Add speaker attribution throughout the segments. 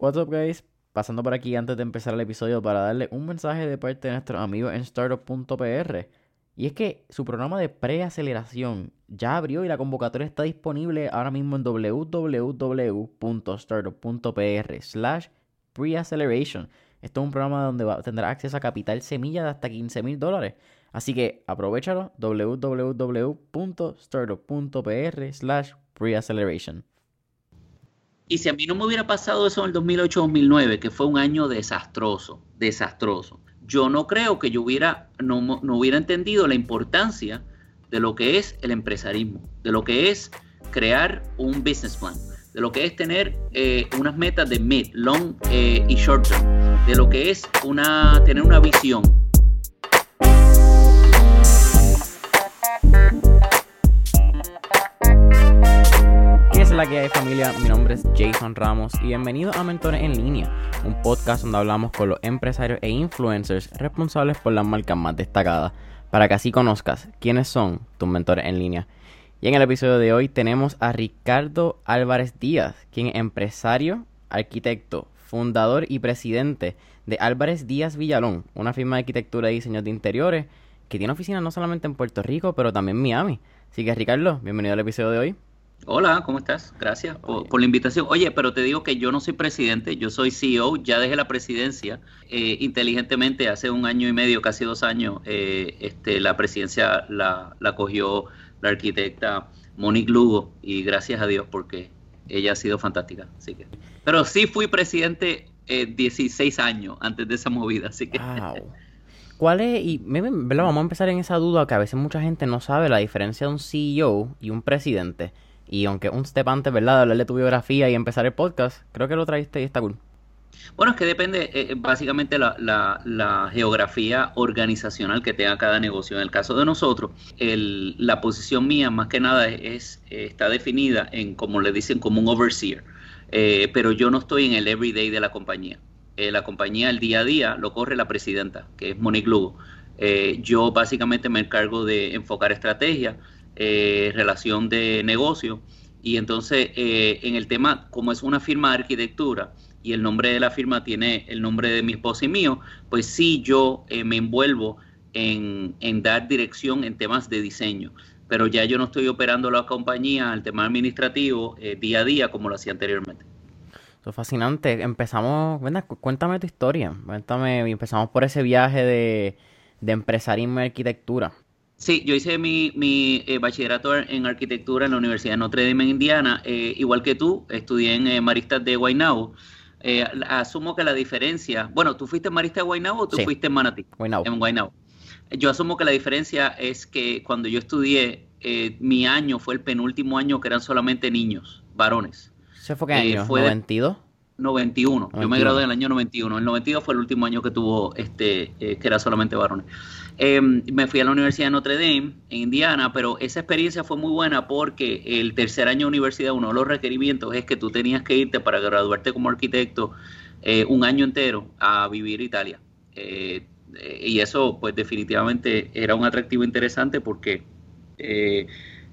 Speaker 1: What's up, guys? Pasando por aquí antes de empezar el episodio para darle un mensaje de parte de nuestros amigos en startup.pr. Y es que su programa de preaceleración ya abrió y la convocatoria está disponible ahora mismo en www.startup.pr slash preacceleration. Esto es un programa donde tendrá acceso a capital semilla de hasta 15 mil dólares. Así que aprovechalo www.startup.pr slash preacceleration.
Speaker 2: Y si a mí no me hubiera pasado eso en el 2008-2009, que fue un año desastroso, desastroso, yo no creo que yo hubiera, no, no, hubiera entendido la importancia de lo que es el empresarismo, de lo que es crear un business plan, de lo que es tener eh, unas metas de mid, long eh, y short term, de lo que es una, tener una visión.
Speaker 1: La que hay familia? Mi nombre es Jason Ramos y bienvenido a Mentores en Línea, un podcast donde hablamos con los empresarios e influencers responsables por las marcas más destacadas, para que así conozcas quiénes son tus mentores en línea. Y en el episodio de hoy tenemos a Ricardo Álvarez Díaz, quien es empresario, arquitecto, fundador y presidente de Álvarez Díaz Villalón, una firma de arquitectura y diseño de interiores que tiene oficinas no solamente en Puerto Rico, pero también en Miami. Así que Ricardo, bienvenido al episodio de hoy.
Speaker 2: Hola, ¿cómo estás? Gracias por, la invitación. Oye, pero te digo que yo no soy presidente, yo soy CEO, ya dejé la presidencia eh, inteligentemente hace un año y medio, casi dos años, eh, este, la presidencia la, la cogió la arquitecta Monique Lugo y gracias a Dios porque ella ha sido fantástica. Así que, pero sí fui presidente eh, 16 años antes de esa movida, así que...
Speaker 1: ¿Cuál es? Y vamos a empezar en esa duda que a veces mucha gente no sabe la diferencia de un CEO y un presidente. Y aunque un step antes, ¿verdad? Hablar de tu biografía y empezar el podcast, creo que lo traíste y está cool.
Speaker 2: Bueno, es que depende eh, eh, básicamente la, la, geografía organizacional que tenga cada negocio. En el caso de nosotros, el, la posición mía más que nada es, está definida en, como le dicen, como un overseer. Eh, pero yo no estoy en el everyday de la compañía. la compañía, el día a día, lo corre la presidenta, que es Monique Lugo. yo básicamente me encargo de enfocar estrategia, eh, relación de negocio. Y entonces, eh, en el tema, como es una firma de arquitectura y el nombre de la firma tiene el nombre de mi esposa y mío, pues sí, yo eh, me envuelvo en, dar dirección en temas de diseño. Pero ya yo no estoy operando la compañía, el tema administrativo, día a día como lo hacía anteriormente.
Speaker 1: Eso es fascinante. Empezamos, cuéntame tu historia. Cuéntame, empezamos por ese viaje de, de empresarismo y arquitectura.
Speaker 2: Sí, yo hice mi, mi eh, bachillerato en arquitectura en la Universidad de Notre Dame en Indiana, eh, igual que tú, estudié en eh, Maristas de Guaynabo. asumo que la diferencia, bueno, ¿tú fuiste Marista de Guaynabo o tú fuiste en Manatí? En Guaynabo. Yo asumo que la diferencia es que cuando yo estudié, mi año fue el penúltimo año que eran solamente niños, varones.
Speaker 1: ¿Se fue qué año? Fue ¿92?
Speaker 2: 91. Yo me gradué en el año 91. El 92 fue el último año que tuvo, este, que era solamente varones. Em, me fui a la Universidad de Notre Dame, en Indiana, pero esa experiencia fue muy buena porque el tercer año de universidad, uno de los requerimientos es que tú tenías que irte para graduarte como arquitecto eh, un año entero a vivir Italia. Eh, y eso, pues definitivamente era un atractivo interesante porque eh,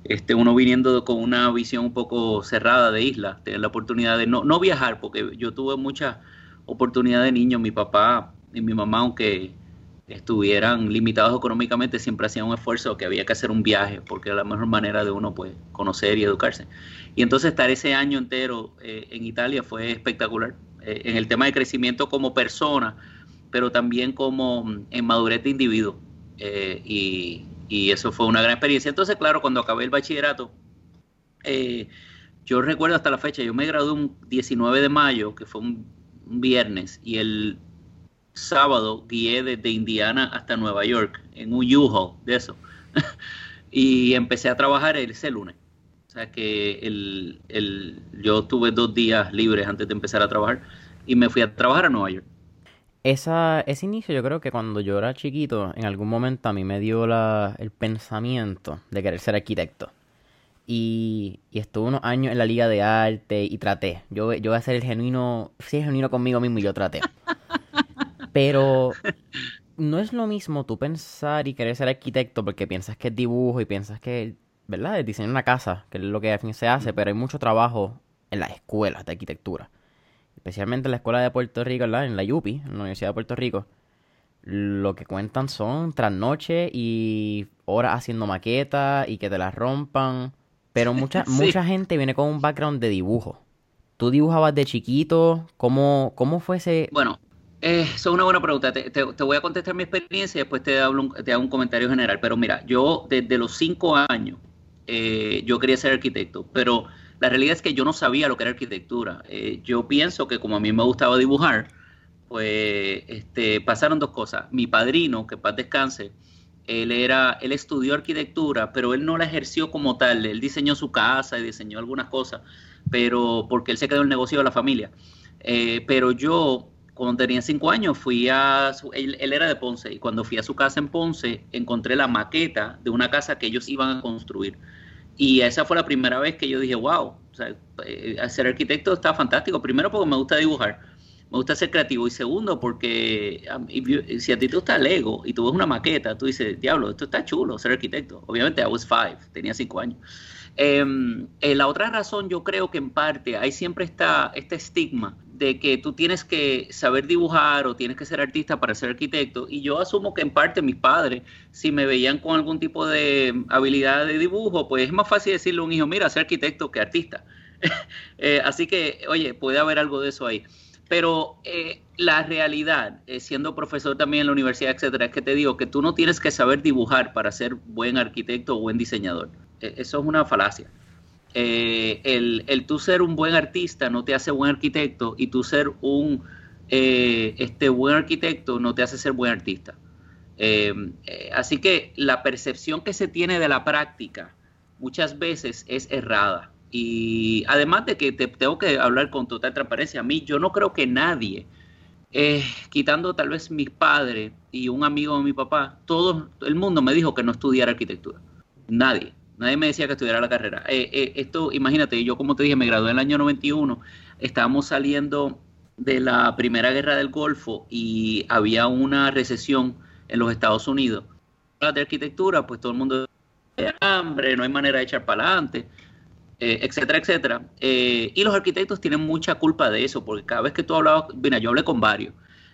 Speaker 2: este, uno viniendo con una visión un poco cerrada de isla, tener la oportunidad de no, no viajar, porque yo tuve muchas oportunidades de niño, mi papá y mi mamá, aunque estuvieran limitados económicamente, siempre hacían un esfuerzo que había que hacer un viaje, porque era la mejor manera de uno pues, conocer y educarse. Y entonces estar ese año entero eh, en Italia fue espectacular, eh, en el tema de crecimiento como persona, pero también como mm, en madurez de individuo. Eh, y, eso fue una gran experiencia. Entonces, claro, cuando acabé el bachillerato, yo recuerdo hasta la fecha, yo me gradué un 19 de mayo, que fue un viernes, y el sábado guié desde Indiana hasta Nueva York en un U-Haul de eso. y empecé a trabajar ese lunes. O sea que el, el, yo tuve dos días libres antes de empezar a trabajar y me fui a trabajar a Nueva York.
Speaker 1: Esa, ese inicio yo creo que cuando yo era chiquito, en algún momento a mí me dio la, el pensamiento de querer ser arquitecto. Y, y, estuve unos años en la liga de arte y traté. Yo, yo voy a ser el genuino, sí, genuino conmigo mismo y yo traté. Pero no es lo mismo tú pensar y querer ser arquitecto porque piensas que es dibujo y piensas que, ¿verdad? Es diseñar una casa, que es lo que al fin se hace, pero hay mucho trabajo en las escuelas de arquitectura. Especialmente en la escuela de Puerto Rico, ¿verdad? En la UPI, en la Universidad de Puerto Rico, lo que cuentan son trasnoche y horas haciendo maquetas y que te las rompan. Pero mucha, mucha gente viene con un background de dibujo. ¿Tú dibujabas de chiquito? ¿Cómo, cómo fue ese...?
Speaker 2: Bueno, eh, eso es una buena pregunta. Te, voy a contestar mi experiencia y después te hago, un, te hago un comentario general. Pero mira, yo desde los cinco años eh, yo quería ser arquitecto, pero la realidad es que yo no sabía lo que era arquitectura. Eh, yo pienso que como a mí me gustaba dibujar, pues este, pasaron dos cosas. Mi padrino, que paz descanse, él era, él estudió arquitectura, pero él no la ejerció como tal. Él diseñó su casa y diseñó algunas cosas, pero porque él se quedó en el negocio de la familia. Eh, pero yo, cuando tenía cinco años, fui a, él, él, era de Ponce, y cuando fui a su casa en Ponce, encontré la maqueta de una casa que ellos iban a construir. Y esa fue la primera vez que yo dije, wow, o sea, eh, ser arquitecto está fantástico. Primero porque me gusta dibujar, me gusta ser creativo. Y segundo porque si a ti te gusta Lego y tú ves una maqueta, tú dices, diablo, esto está chulo, ser arquitecto. Obviamente, I was five, tenía cinco años. Em, eh, la otra razón yo creo que en parte hay siempre está este estigma de que tú tienes que saber dibujar o tienes que ser artista para ser arquitecto. Y yo asumo que en parte mis padres, si me veían con algún tipo de habilidad de dibujo, pues es más fácil decirle a un hijo, mira, ser arquitecto que artista. Eh, así que, oye, puede haber algo de eso ahí. Pero eh, la realidad, siendo profesor también en la universidad, etcétera, es que te digo que tú no tienes que saber dibujar para ser buen arquitecto o buen diseñador. E, eso es una falacia. Eh, el, el tú ser un buen artista no te hace buen arquitecto y tú ser un eh, este buen arquitecto no te hace ser buen artista. Eh, así que la percepción que se tiene de la práctica muchas veces es errada. Y además de que te tengo que hablar con total transparencia, a mí yo no creo que nadie, quitando tal vez mis padres y un amigo de mi papá, todo el mundo me dijo que no estudiara arquitectura. Nadie. Nadie me decía que estudiara la carrera. Eh, eh, esto, imagínate, yo como te dije, me gradué en el año 91, estábamos saliendo de la Primera Guerra del Golfo y había una recesión en los Estados Unidos. De arquitectura, pues todo el mundo de hambre, no hay manera de echar para adelante, eh, etcétera, etcétera. y los arquitectos tienen mucha culpa de eso, porque cada vez que tú hablabas, mira, yo hablé con varios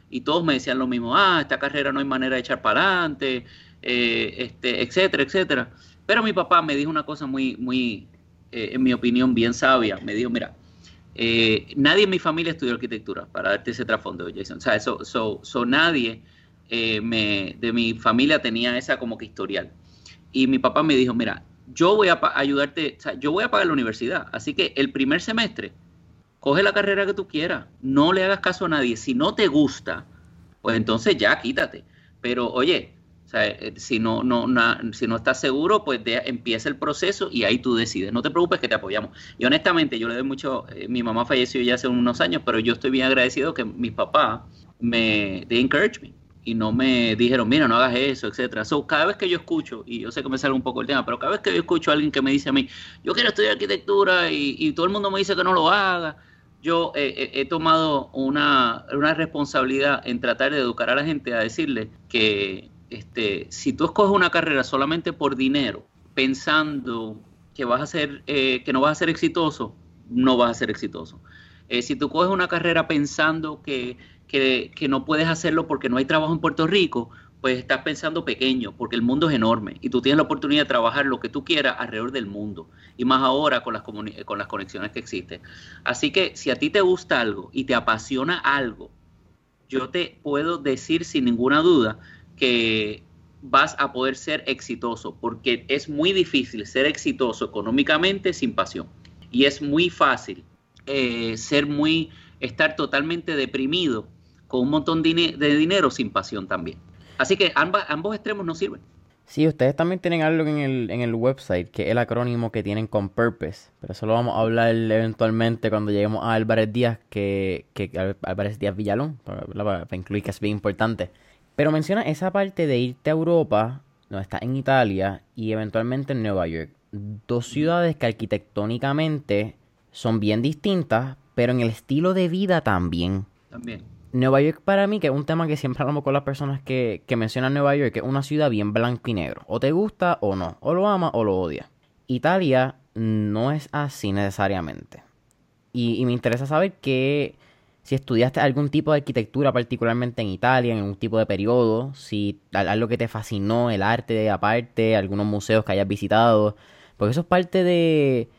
Speaker 2: y todos me decían lo mismo, ah, esta carrera no hay manera de echar para adelante, este, etcétera, etcétera. Pero mi papá me dijo una cosa muy, muy, eh, en mi opinión, bien sabia. Me dijo, mira, eh, nadie en mi familia estudió arquitectura, para darte ese trasfondo, Jason. O sea, eso, so, nadie eh, me, de mi familia tenía esa como que historial. Y mi papá me dijo, mira, yo voy a ayudarte, o sea, yo voy a pagar la universidad. Así que el primer semestre, coge la carrera que tú quieras, no le hagas caso a nadie. Si no te gusta, pues entonces ya quítate. Pero oye, eh, si no, no, si no estás seguro, pues empieza el proceso y ahí tú decides. No te preocupes que te apoyamos. Y honestamente, yo le doy mucho, eh, mi mamá falleció ya hace unos años, pero yo estoy bien agradecido que mis papás me, de encourage me y no me dijeron, mira, no hagas eso, etcétera. So, cada vez que yo escucho, y yo sé que me sale un poco el tema, pero cada vez que yo escucho a alguien que me dice a mí, yo quiero estudiar arquitectura y, todo el mundo me dice que no lo haga, yo eh, he tomado una, una responsabilidad en tratar de educar a la gente a decirle que este, si tú escoges una carrera solamente por dinero, pensando que vas a ser, eh, que no vas a ser exitoso, no vas a ser exitoso. Eh, si tú coges una carrera pensando que, no puedes hacerlo porque no hay trabajo en Puerto Rico, pues estás pensando pequeño, porque el mundo es enorme y tú tienes la oportunidad de trabajar lo que tú quieras alrededor del mundo, y más ahora con las, con las conexiones que existen. Así que si a ti te gusta algo y te apasiona algo, yo te puedo decir sin ninguna duda que vas a poder ser exitoso, porque es muy difícil ser exitoso económicamente sin pasión. Y es muy fácil eh, ser muy, estar totalmente deprimido con un montón de, dinero sin pasión también. Así que ambos extremos no sirven.
Speaker 1: Sí, ustedes también tienen algo en el, en el website, que es el acrónimo que tienen con Purpose. Pero eso lo vamos a hablar eventualmente cuando lleguemos a Álvarez Díaz, que, que Álvarez Díaz Villalón, para incluir que es bien importante. Pero menciona esa parte de irte a Europa, no está en Italia y eventualmente en Nueva York. Dos ciudades que arquitectónicamente son bien distintas, pero en el estilo de vida también.
Speaker 2: También.
Speaker 1: Nueva York para mí, que es un tema que siempre hablamos con las personas que, que mencionan Nueva York, que es una ciudad bien blanco y negro. O te gusta o no. O lo amas o lo odias. Italia no es así necesariamente. Y, y me interesa saber qué si estudiaste algún tipo de arquitectura particularmente en Italia, en un tipo de periodo, si algo que te fascinó, el arte aparte, algunos museos que hayas visitado, porque eso es parte de,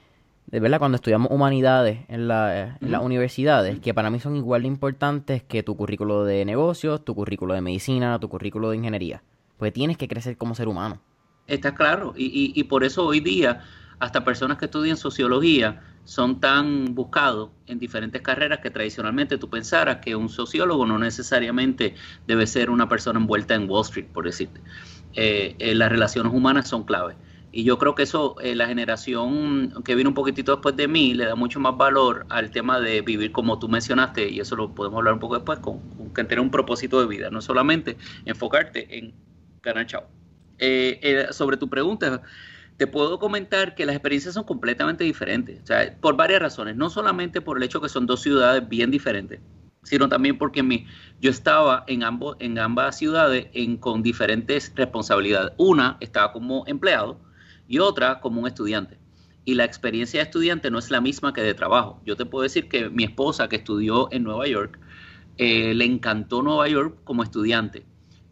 Speaker 1: de verdad cuando estudiamos humanidades en, la, en las universidades, que para mí son igual de importantes que tu currículo de negocios, tu currículo de medicina, tu currículo de ingeniería, porque tienes que crecer como ser humano.
Speaker 2: Está claro, y, y, y por eso hoy día hasta personas que estudian sociología son tan buscados en diferentes carreras que tradicionalmente tú pensaras que un sociólogo no necesariamente debe ser una persona envuelta en Wall Street, por decirte. Eh, eh, las relaciones humanas son clave. Y yo creo que eso, eh, la generación que vino un poquitito después de mí, le da mucho más valor al tema de vivir como tú mencionaste, y eso lo podemos hablar un poco después, con, con tener un propósito de vida, no solamente enfocarte en ganar chao. sobre tu pregunta, te puedo comentar que las experiencias son completamente diferentes, o sea, por varias razones, no solamente por el hecho que son dos ciudades bien diferentes, sino también porque mi, yo estaba en, ambos, en ambas ciudades con diferentes responsabilidades. Una estaba como empleado y otra como un estudiante. Y la experiencia de estudiante no es la misma que de trabajo. Yo te puedo decir que mi esposa, que estudió en Nueva York, eh, le encantó Nueva York como estudiante.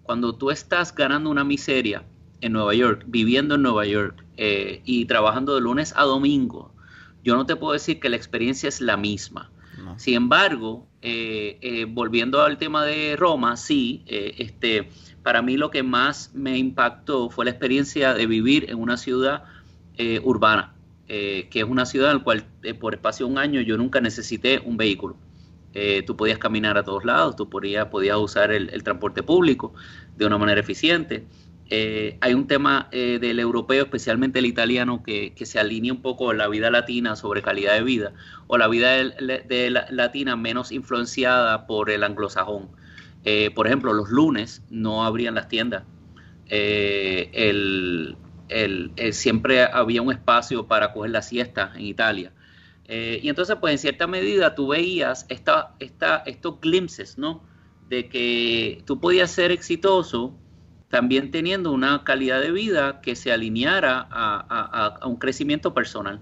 Speaker 2: Cuando tú estás ganando una miseria en Nueva York, viviendo en Nueva York eh, y trabajando de lunes a domingo, yo no te puedo decir que la experiencia es la misma. Sin embargo, eh, eh, volviendo al tema de Roma, sí, este, para mí lo que más me impactó fue la experiencia de vivir en una ciudad urbana, que es una ciudad en la cual por espacio de un año yo nunca necesité un vehículo. tú podías caminar a todos lados, tú podías, podías usar el transporte público de una manera eficiente. Eh, hay un tema eh, del europeo, especialmente el italiano, que, se alinea un poco la vida latina sobre calidad de vida, o la vida de, la, latina menos influenciada por el anglosajón. Eh, por ejemplo, los lunes no abrían las tiendas. siempre había un espacio para coger la siesta en Italia. y entonces, pues en cierta medida tú veías esta, esta, estos glimpses, ¿no? De que tú podías ser exitoso también teniendo una calidad de vida que se alineara a, un crecimiento personal.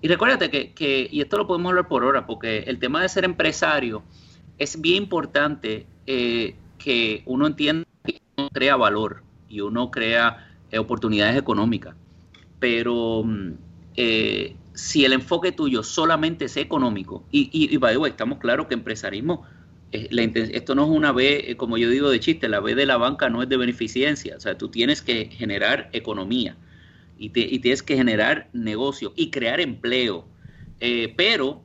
Speaker 2: Y recuérdate que, y esto lo podemos hablar por hora, porque el tema de ser empresario es bien importante eh, que uno entienda que uno crea valor y uno crea eh, oportunidades económicas. Pero mm, eh, si el enfoque tuyo solamente es económico, y, y, y estamos claros que empresarismo eh, esto no es una B, eh, como yo digo de chiste, la B de la banca no es de beneficencia, o sea, tú tienes que generar economía y, tienes que generar negocio y crear empleo. Eh, pero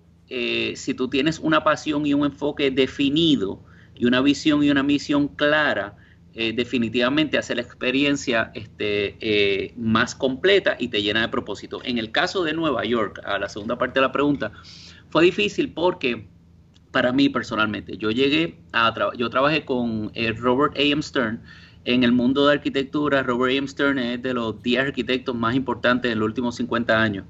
Speaker 2: si tú tienes una pasión y un enfoque definido y una visión y una misión clara, definitivamente hace la experiencia este, más completa y te llena de propósito. En el caso de Nueva York, a la segunda parte de la pregunta, fue difícil porque para mí personalmente. Yo llegué a yo trabajé con eh, Robert A. M. Stern en el mundo de arquitectura. Robert A. M. Stern es de los 10 arquitectos más importantes en los últimos 50 años.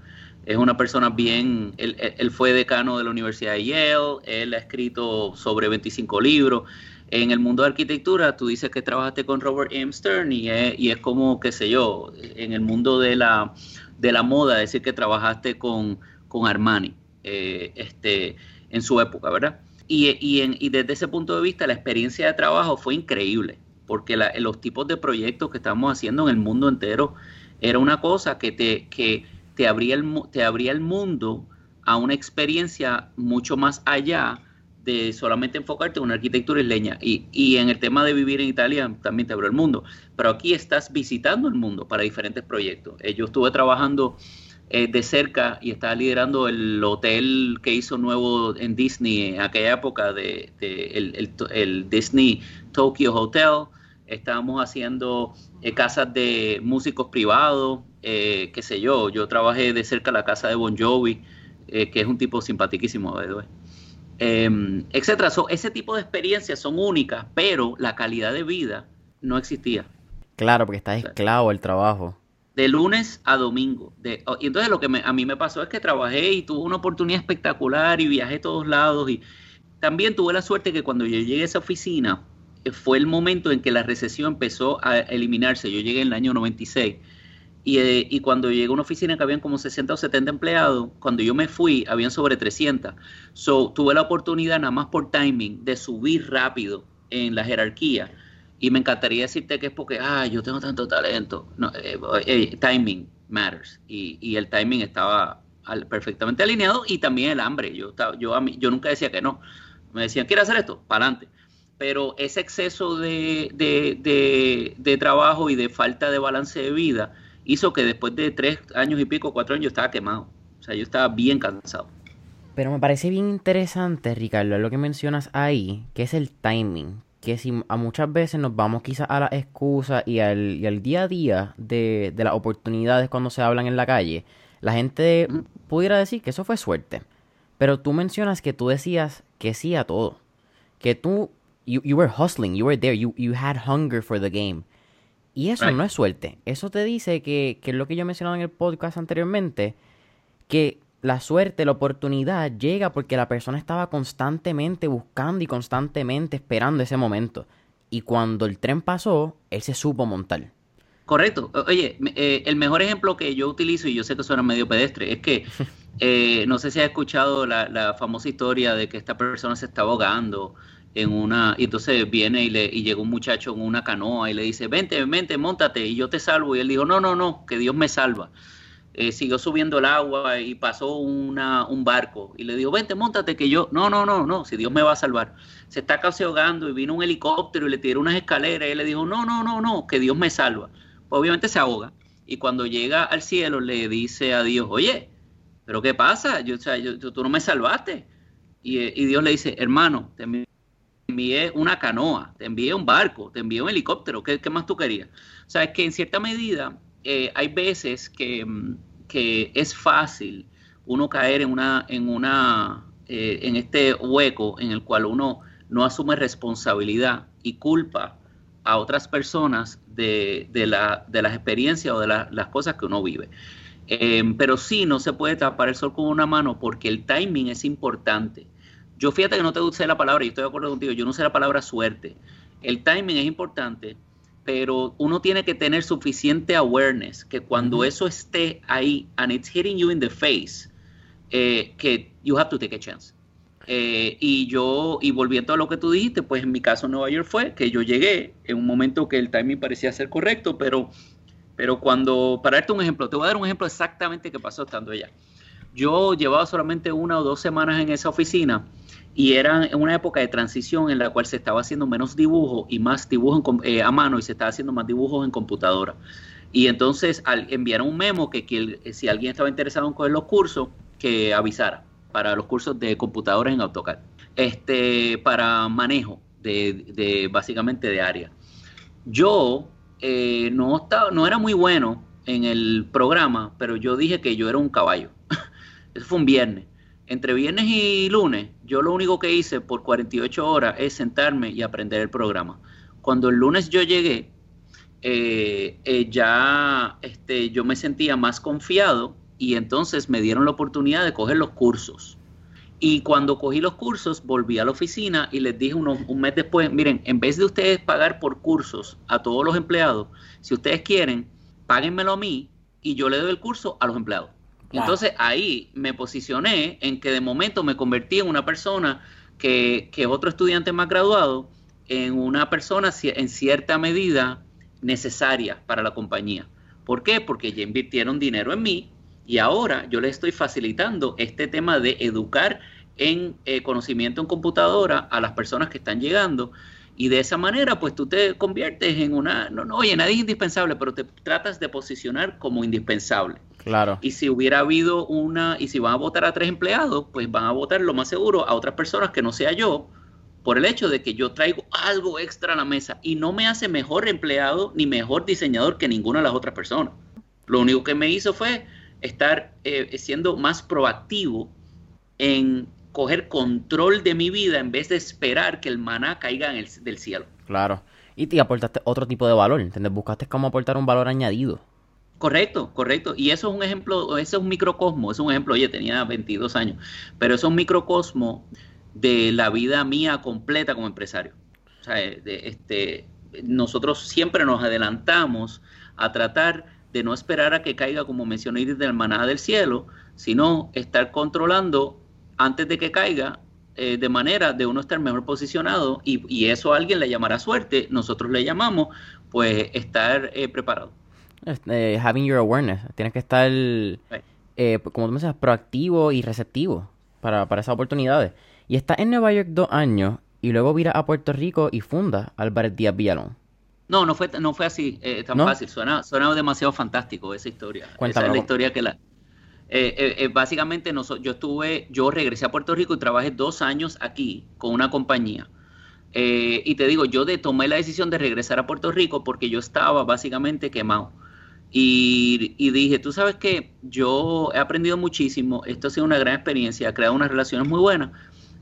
Speaker 2: Es una persona bien, él, fue decano de la Universidad de Yale, él ha escrito sobre 25 libros. En el mundo de arquitectura, tú dices que trabajaste con Robert M. Stern y es, y es como, qué sé yo, en el mundo de la, de la moda, decir que trabajaste con, con Armani. Eh, este, en su época, ¿verdad? Y, y, desde ese punto de vista la experiencia de trabajo fue increíble, porque los tipos de proyectos que estamos haciendo en el mundo entero era una cosa que te, que te, abría, el, te abría el mundo a una experiencia mucho más allá de solamente enfocarte en una arquitectura isleña. Y, y en el tema de vivir en Italia también te abrió el mundo. Pero aquí estás visitando el mundo para diferentes proyectos. Eh, yo estuve trabajando eh, de cerca y estaba liderando el hotel que hizo nuevo en Disney en aquella época de, el, Disney Tokyo Hotel. Estábamos haciendo eh, casas de músicos privados, eh, qué sé yo. Yo trabajé de cerca la casa de Bon Jovi, que es un tipo simpaticísimo, eh, etcétera. ese tipo de experiencias son únicas, pero la calidad de vida no existía.
Speaker 1: Claro, porque estás esclavo del trabajo
Speaker 2: de lunes a domingo. De, oh, y entonces lo que a mí me pasó es que trabajé y tuve una oportunidad espectacular y viajé a todos lados. Y también tuve la suerte que cuando yo llegué a esa oficina, eh, fue el momento en que la recesión empezó a eliminarse. Yo llegué en el año 96 Y, y, cuando llegué a una oficina que habían como 60 o 70 empleados, cuando yo me fui, habían sobre 300. So, tuve la oportunidad, nada más por timing, de subir rápido en la jerarquía. Y me encantaría decirte que es porque, ah, yo tengo tanto talento. No, eh, eh, timing matters. Y, y, el timing estaba perfectamente alineado y también el hambre. Yo, yo, a mí, yo nunca decía que no. Me decían, ¿quieres hacer esto? Para adelante. Pero ese exceso de, de, de, de trabajo y de falta de balance de vida hizo que después de tres años y pico, cuatro años, yo estaba quemado. O sea, yo estaba bien cansado.
Speaker 1: Pero me parece bien interesante, Ricardo, lo que mencionas ahí, que es el timing. Que si a muchas veces nos vamos quizás a la excusa y al, y al día a día de, de, las oportunidades cuando se hablan en la calle, la gente pudiera decir que eso fue suerte. Pero tú mencionas que tú decías que sí a todo. Que tú, you, you were hustling, you were there, you, you had hunger for the game. Y eso no es suerte. Eso te dice que, que es lo que yo he mencionado en el podcast anteriormente, que la suerte, la oportunidad llega porque la persona estaba constantemente buscando y constantemente esperando ese momento. Y cuando el tren pasó, él se supo montar.
Speaker 2: Correcto. Oye, eh, el mejor ejemplo que yo utilizo, y yo sé que suena medio pedestre, es que eh, no sé si has escuchado la, la, famosa historia de que esta persona se está ahogando en una, y entonces viene y, le, y llega un muchacho en una canoa y le dice, vente, vente, montate y yo te salvo. Y él dijo, no, no, no, que Dios me salva. Eh, siguió subiendo el agua y pasó una, un barco y le dijo, vente, montate que yo, no, no, no, no, si Dios me va a salvar. Se está casi ahogando y vino un helicóptero y le tiró unas escaleras y él le dijo, no, no, no, no, que Dios me salva. Pues obviamente se ahoga y cuando llega al cielo le dice a Dios, oye, pero ¿qué pasa? Yo, o sea, yo, tú no me salvaste. Y, y Dios le dice, hermano, te envié una canoa, te envié un barco, te envié un helicóptero, ¿qué, qué más tú querías? O sea, es que en cierta medida eh, hay veces que, mm, que, es fácil uno caer en una, en una, eh, en este hueco en el cual uno no asume responsabilidad y culpa a otras personas de, de, la, de las experiencias o de la, las cosas que uno vive. Eh, pero sí, no se puede tapar el sol con una mano porque el timing es importante. Yo fíjate que no te usé la palabra, y estoy de acuerdo contigo, yo no usé la palabra suerte. El timing es importante, pero uno tiene que tener suficiente awareness que cuando eso esté ahí and it's hitting you in the face, eh, que you have to take a chance. Eh, y yo, y volviendo a lo que tú dijiste, pues en mi caso Nueva York fue que yo llegué en un momento que el timing parecía ser correcto, pero, pero cuando, para darte un ejemplo, te voy a dar un ejemplo exactamente que pasó estando allá. Yo llevaba solamente una o dos semanas en esa oficina y era una época de transición en la cual se estaba haciendo menos dibujo y más dibujo eh, a mano y se estaba haciendo más dibujos en computadora. Y entonces enviaron un memo que, que, si alguien estaba interesado en coger los cursos, que avisara para los cursos de computadoras en AutoCAD, este, para manejo de, de básicamente de área. Yo eh, no, estaba, no era muy bueno en el programa, pero yo dije que yo era un caballo. Eso fue un viernes entre viernes y lunes, yo lo único que hice por 48 horas es sentarme y aprender el programa. Cuando el lunes yo llegué, eh, eh, ya este, yo me sentía más confiado y entonces me dieron la oportunidad de coger los cursos. Y cuando cogí los cursos, volví a la oficina y les dije un mes después, miren, en vez de ustedes pagar por cursos a todos los empleados, si ustedes quieren, páguenmelo a mí y yo le doy el curso a los empleados. Entonces ahí me posicioné en que de momento me convertí en una persona que, otro estudiante más graduado, en una persona en cierta medida necesaria para la compañía. ¿Por qué? Porque ya invirtieron dinero en mí y ahora yo les estoy facilitando este tema de educar en eh, conocimiento en computadora a las personas que están llegando y de esa manera pues tú te conviertes en una, no, no, oye, nadie es indispensable, pero te tratas de posicionar como indispensable.
Speaker 1: Claro.
Speaker 2: Y si hubiera habido una, y si van a votar a tres empleados, pues van a votar lo más seguro a otras personas que no sea yo, por el hecho de que yo traigo algo extra a la mesa y no me hace mejor empleado ni mejor diseñador que ninguna de las otras personas. Lo único que me hizo fue estar eh, siendo más proactivo en coger control de mi vida en vez de esperar que el maná caiga en el, del cielo.
Speaker 1: Claro. Y te aportaste otro tipo de valor, ¿entendés? Buscaste cómo aportar un valor añadido.
Speaker 2: Correcto, correcto. Y eso es un ejemplo, ese es un microcosmo, es un ejemplo, oye, tenía 22 años, pero eso es un microcosmo de la vida mía completa como empresario. O sea, de, este, nosotros siempre nos adelantamos a tratar de no esperar a que caiga, como mencioné, de la manada del cielo, sino estar controlando antes de que caiga, eh, de manera de uno estar mejor posicionado y, eso a alguien le llamará suerte, nosotros le llamamos, pues estar eh, preparado.
Speaker 1: Este, having your awareness, tienes que estar, eh, como tú me dices, proactivo y receptivo para, para esas oportunidades. Y está en Nueva York dos años y luego vira a Puerto Rico y funda Álvarez Díaz Villalón.
Speaker 2: No, no fue, no fue así eh, tan fácil. Suena, suena demasiado fantástico esa historia. esa es la historia que la. Eh, eh, básicamente, yo estuve, yo regresé a Puerto Rico y trabajé dos años aquí con una compañía. y te digo, yo de, tomé la decisión de regresar a Puerto Rico porque yo estaba básicamente quemado. Y, dije, tú sabes que yo he aprendido muchísimo, esto ha sido una gran experiencia, he creado unas relaciones muy buenas,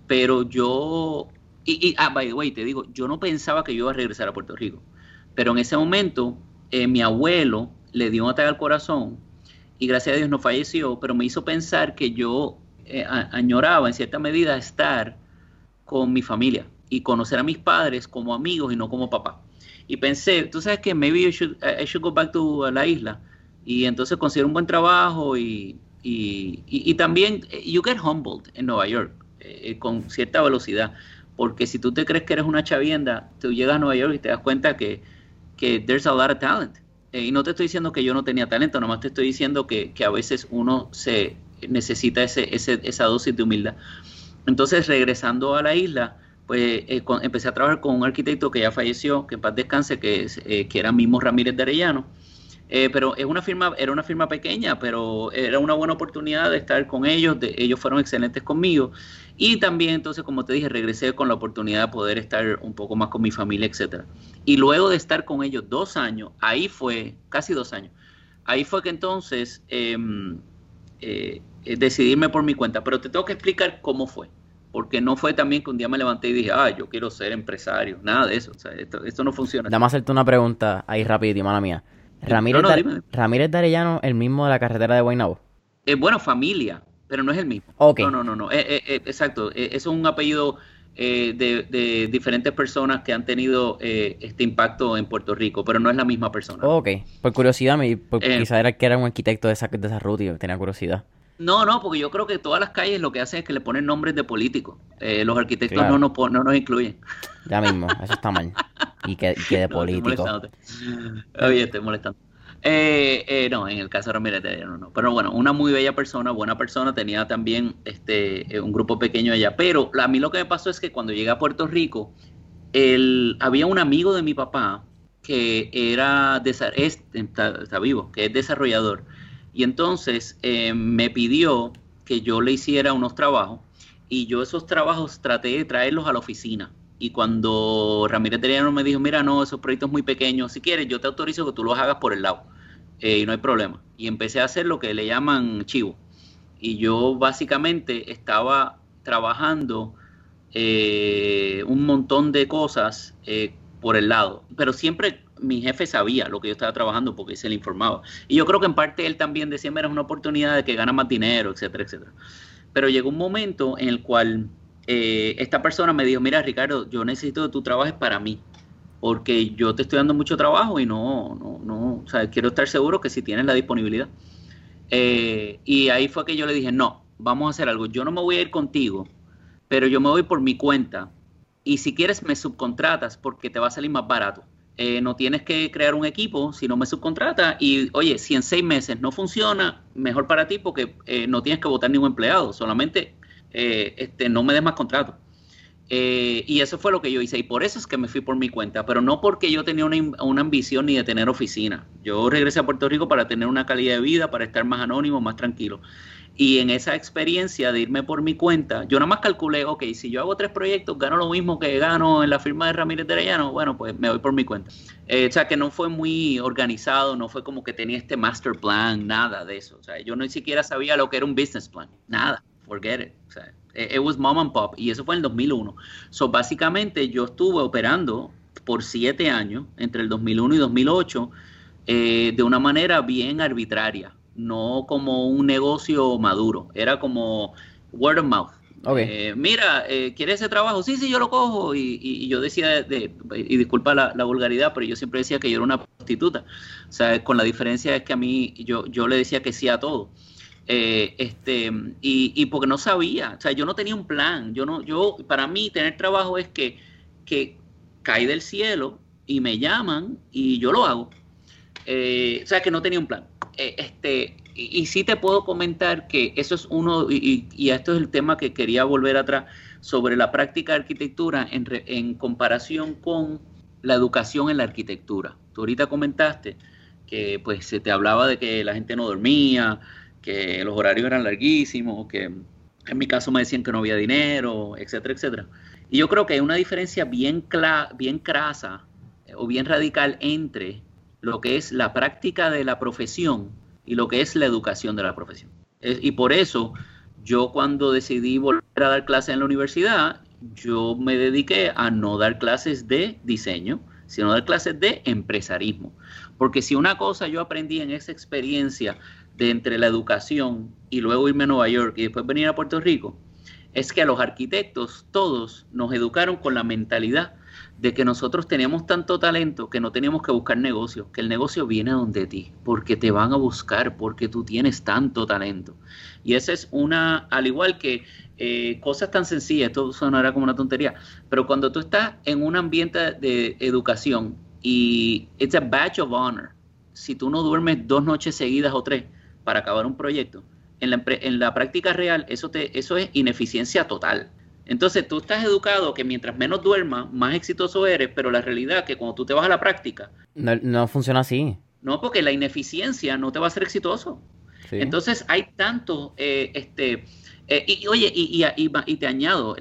Speaker 2: pero yo, y, y ah, by the way, te digo, yo no pensaba que yo iba a regresar a Puerto Rico. Pero en ese momento, eh, mi abuelo le dio un ataque al corazón y gracias a Dios no falleció, pero me hizo pensar que yo eh, añoraba en cierta medida estar con mi familia y conocer a mis padres como amigos y no como papá. Y pensé, tú sabes que maybe I should, I should go back to la isla. Y entonces conseguir un buen trabajo y, y, y, también eh, you get humbled en Nueva York con cierta velocidad. Porque si tú te crees que eres una chavienda, tú llegas a Nueva York y te das cuenta que que there's a lot of talent. Eh, y no te estoy diciendo que yo no tenía talento, nomás te estoy diciendo que, a veces uno se necesita ese, esa dosis de humildad. Entonces, regresando a la isla, pues eh, empecé a trabajar con un arquitecto que ya falleció, que en paz descanse, que, eh, que era mismo Ramírez de Arellano. pero es una firma, era una firma pequeña, pero era una buena oportunidad de estar con ellos, ellos fueron excelentes conmigo y también entonces, como te dije, regresé con la oportunidad de poder estar un poco más con mi familia, etcétera. Y luego de estar con ellos dos años, ahí fue, casi dos años, ahí fue que entonces em, eh, eh, decidirme por mi cuenta. Pero te tengo que explicar cómo fue. Porque no fue también que un día me levanté y dije, ah, yo quiero ser empresario. Nada de eso. O sea, esto, no funciona.
Speaker 1: Dame hacerte una pregunta ahí rapidito, mala mía. Ramírez, no, Ramírez de Arellano, el mismo de la carretera de Guaynabo.
Speaker 2: Eh, bueno, familia pero no es el mismo. No, no, no, no. Eh, eh, eh, exacto. es un apellido de, diferentes personas que han tenido este impacto en Puerto Rico, pero no es la misma persona.
Speaker 1: ok. Por curiosidad, me, por, quizá era que era un arquitecto de esa, de esa ruta y tenía curiosidad.
Speaker 2: No, no, porque yo creo que todas las calles lo que hacen es que le ponen nombres de políticos. los arquitectos no, nos, no nos incluyen.
Speaker 1: Ya mismo, eso está mal. Y que, de político.
Speaker 2: Oye, estoy molestando. Eh, eh, no, en el caso de Ramírez no, no. Pero bueno, una muy bella persona, buena persona, tenía también este eh, un grupo pequeño allá. Pero a mí lo que me pasó es que cuando llegué a Puerto Rico, el, había un amigo de mi papá que era está, vivo, que es desarrollador. Y entonces eh, me pidió que yo le hiciera unos trabajos y yo esos trabajos traté de traerlos a la oficina. Y cuando Ramírez Teriano me dijo, mira, no, esos proyectos muy pequeños, si quieres, yo te autorizo que tú los hagas por el lado. Eh, y no hay problema. Y empecé a hacer lo que le llaman chivo. Y yo básicamente estaba trabajando eh, un montón de cosas por el lado. Pero siempre mi jefe sabía lo que yo estaba trabajando porque se le informaba. Y yo creo que en parte él también decía, mira, es una oportunidad de que gana más dinero, etcétera, etcétera. Pero llegó un momento en el cual eh, esta persona me dijo, mira Ricardo, yo necesito que tú trabajes para mí, porque yo te estoy dando mucho trabajo y no, no, no, o sea, quiero estar seguro que si tienes la disponibilidad. Eh, y ahí fue que yo le dije, no, vamos a hacer algo, yo no me voy a ir contigo, pero yo me voy por mi cuenta y si quieres me subcontratas porque te va a salir más barato. Eh, no tienes que crear un equipo, si no me subcontrata y oye, si en seis meses no funciona, mejor para ti porque no tienes que votar ningún empleado, solamente eh, este, no me des más contrato. Eh, y eso fue lo que yo hice y por eso es que me fui por mi cuenta, pero no porque yo tenía una, ambición ni de tener oficina. Yo regresé a Puerto Rico para tener una calidad de vida, para estar más anónimo, más tranquilo. Y en esa experiencia de irme por mi cuenta, yo nada más calculé, ok, si yo hago tres proyectos, gano lo mismo que gano en la firma de Ramírez de bueno, pues me voy por mi cuenta. Eh, o sea, que no fue muy organizado, no fue como que tenía este master plan, nada de eso. O sea, yo ni siquiera sabía lo que era un business plan, nada forget it. O sea, it was mom and pop. Y eso fue en el 2001. So, básicamente, yo estuve operando por siete años, entre el 2001 y 2008, eh, de una manera bien arbitraria, no como un negocio maduro. Era como word of mouth. Eh, mira, eh, ¿quieres ese trabajo? Sí, sí, yo lo cojo. Y, yo decía, de, y disculpa la, vulgaridad, pero yo siempre decía que yo era una prostituta. O sea, con la diferencia es que a mí, yo, yo le decía que sí a todo. Eh, este, y, y, porque no sabía, o sea, yo no tenía un plan. Yo no, yo, para mí, tener trabajo es que, que cae del cielo y me llaman y yo lo hago. o sea, que no tenía un plan. Este, y, sí te puedo comentar que eso es uno, y, esto es el tema que quería volver atrás, sobre la práctica de arquitectura en, en comparación con la educación en la arquitectura. Tú ahorita comentaste que pues se te hablaba de que la gente no dormía, que los horarios eran larguísimos, que en mi caso me decían que no había dinero, etcétera, etcétera. Y yo creo que hay una diferencia bien, bien crasa eh, o bien radical entre lo que es la práctica de la profesión y lo que es la educación de la profesión. y por eso yo cuando decidí volver a dar clases en la universidad, yo me dediqué a no dar clases de diseño, sino dar clases de empresarismo. Porque si una cosa yo aprendí en esa experiencia de entre la educación y luego irme a Nueva York y después venir a Puerto Rico, es que a los arquitectos todos nos educaron con la mentalidad de que nosotros teníamos tanto talento que no teníamos que buscar negocio, que el negocio viene donde ti, porque te van a buscar, porque tú tienes tanto talento. Y esa es una, al igual que eh, cosas tan sencillas, esto sonará como una tontería, pero cuando tú estás en un ambiente de educación y it's a badge of honor, si tú no duermes dos noches seguidas o tres para acabar un proyecto, en la, en la práctica real eso, te, eso es ineficiencia total entonces tú estás educado que mientras menos duermas, más exitoso eres, pero la realidad es que cuando tú te vas a la práctica...
Speaker 1: No, funciona así.
Speaker 2: No, porque la ineficiencia no te va a hacer exitoso. Entonces hay tanto, eh, este, eh, y, oye, y, y, te añado,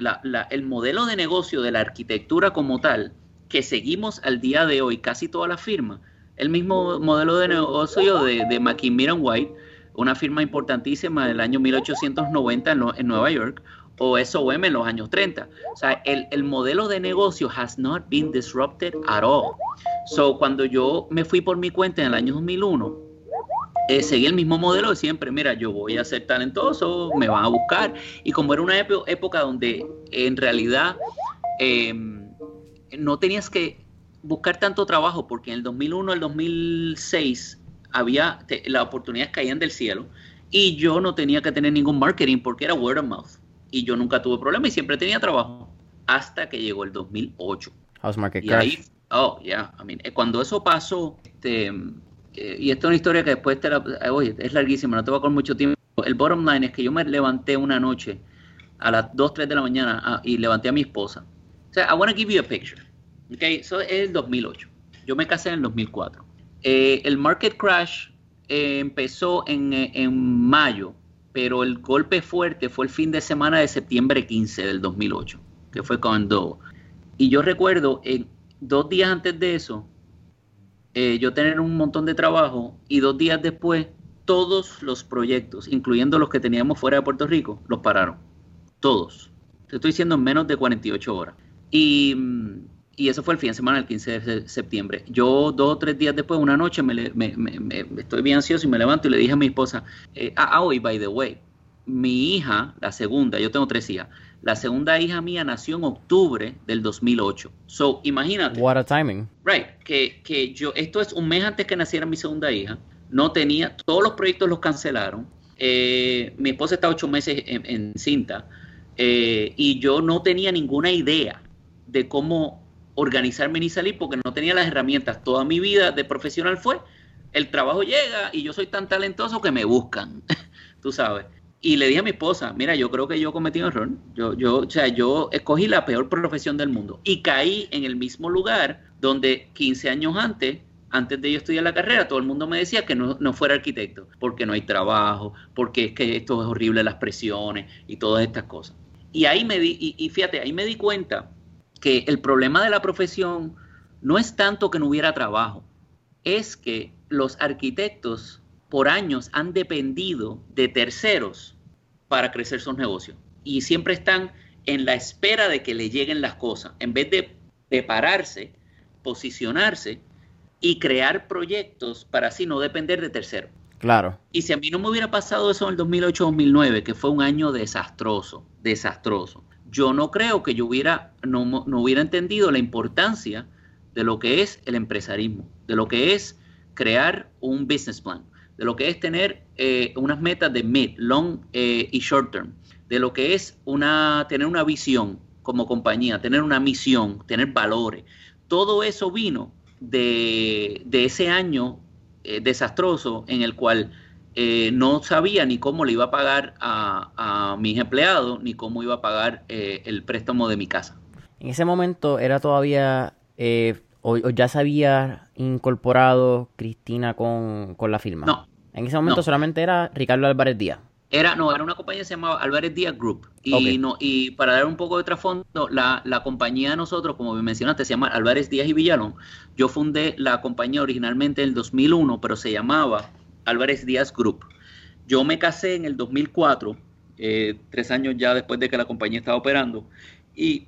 Speaker 2: el modelo de negocio de la arquitectura como tal, que seguimos al día de hoy, casi todas las firmas, el mismo modelo de negocio de, de McKinney White, una firma importantísima del año 1890 en Nueva York, o SOM en los años 30. O sea, el, el, modelo de negocio has not been disrupted at all. So, cuando yo me fui por mi cuenta en el año 2001, eh, seguí el mismo modelo de siempre. Mira, yo voy a ser talentoso, me van a buscar. Y como era una época donde en realidad em, no tenías que buscar tanto trabajo, porque en el 2001, el 2006, había, las oportunidades caían del cielo. Y yo no tenía que tener ningún marketing porque era word of mouth y yo nunca tuve problema y siempre tenía trabajo hasta que llegó el 2008.
Speaker 1: House market
Speaker 2: y Ahí, oh, yeah, I mean, eh, cuando eso pasó, este, eh, y esta es una historia que después te la, eh, oye, es larguísima, no te va con mucho tiempo. El bottom line es que yo me levanté una noche a las 2, 3 de la mañana ah, y levanté a mi esposa. O sea, I want to give you a picture. Okay, eso es el 2008. Yo me casé en el 2004. el market crash empezó en, en mayo pero el golpe fuerte fue el fin de semana de septiembre 15 del 2008, que fue cuando... Y yo recuerdo, en dos días antes de eso, eh, yo tener un montón de trabajo y dos días después, todos los proyectos, incluyendo los que teníamos fuera de Puerto Rico, los pararon. Todos. Te estoy diciendo en menos de 48 horas. Y, y eso fue el fin de semana del 15 de septiembre. Yo dos o tres días después, una noche, me, me, me, estoy bien ansioso y me levanto y le dije a mi esposa, eh, ah, ah, hoy, by the way, mi hija, la segunda, yo tengo tres hijas, la segunda hija mía nació en octubre del 2008. So, imagínate.
Speaker 1: What a timing.
Speaker 2: Right, que, que yo, esto es un mes antes que naciera mi segunda hija, no tenía, todos los proyectos los cancelaron, eh, mi esposa está ocho meses en, cinta, eh, y yo no tenía ninguna idea de cómo organizarme ni salir porque no tenía las herramientas. Toda mi vida de profesional fue, el trabajo llega y yo soy tan talentoso que me buscan, tú sabes. Y le dije a mi esposa, mira, yo creo que yo cometí un error. Yo, yo, o sea, yo escogí la peor profesión del mundo y caí en el mismo lugar donde 15 años antes, antes de yo estudiar la carrera, todo el mundo me decía que no, no fuera arquitecto, porque no hay trabajo, porque es que esto es horrible, las presiones y todas estas cosas. Y ahí me di, y, y fíjate, ahí me di cuenta que el problema de la profesión no es tanto que no hubiera trabajo, es que los arquitectos por años han dependido de terceros para crecer sus negocios y siempre están en la espera de que le lleguen las cosas, en vez de prepararse, posicionarse y crear proyectos para así no depender de terceros.
Speaker 1: Claro.
Speaker 2: Y si a mí no me hubiera pasado eso en el 2008-2009, que fue un año desastroso, desastroso, yo no creo que yo hubiera, no, no hubiera entendido la importancia de lo que es el empresarismo, de lo que es crear un business plan, de lo que es tener eh, unas metas de mid, long eh, y short term, de lo que es una, tener una visión como compañía, tener una misión, tener valores. Todo eso vino de, ese año eh, desastroso en el cual no sabía ni cómo le iba a pagar a, mis empleados, ni cómo iba a pagar el préstamo de mi casa.
Speaker 1: En ese momento era todavía o, ya se había incorporado Cristina con, la firma?
Speaker 2: No.
Speaker 1: En ese momento solamente era Ricardo Álvarez Díaz.
Speaker 2: Era, no, era una compañía que se llamaba Álvarez Díaz Group. Y, no, y para dar un poco de trasfondo, la, la compañía de nosotros, como mencionaste, se llama Álvarez Díaz y Villalón. Yo fundé la compañía originalmente en el 2001, pero se llamaba Álvarez Díaz Group. Yo me casé en el 2004, eh, tres años ya después de que la compañía estaba operando. Y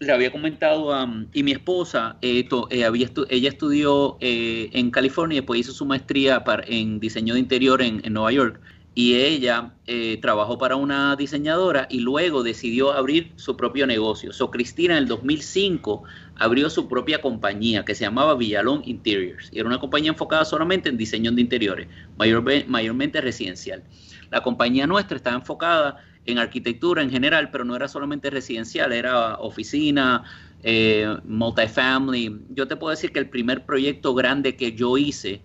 Speaker 2: le había comentado a y mi esposa, eh, eh, ella estudió eh, en California y después hizo su maestría en diseño de interior en, Nueva York. Y ella trabajó para una diseñadora y luego decidió abrir su propio negocio. So, Cristina en el 2005 abrió su propia compañía que se llamaba Villalón Interiors. Y era una compañía enfocada solamente en diseño de interiores, mayormente residencial. La compañía nuestra estaba enfocada en arquitectura en general, pero no era solamente residencial, era oficina, eh, multifamily. Yo te puedo decir que el primer proyecto grande que yo hice,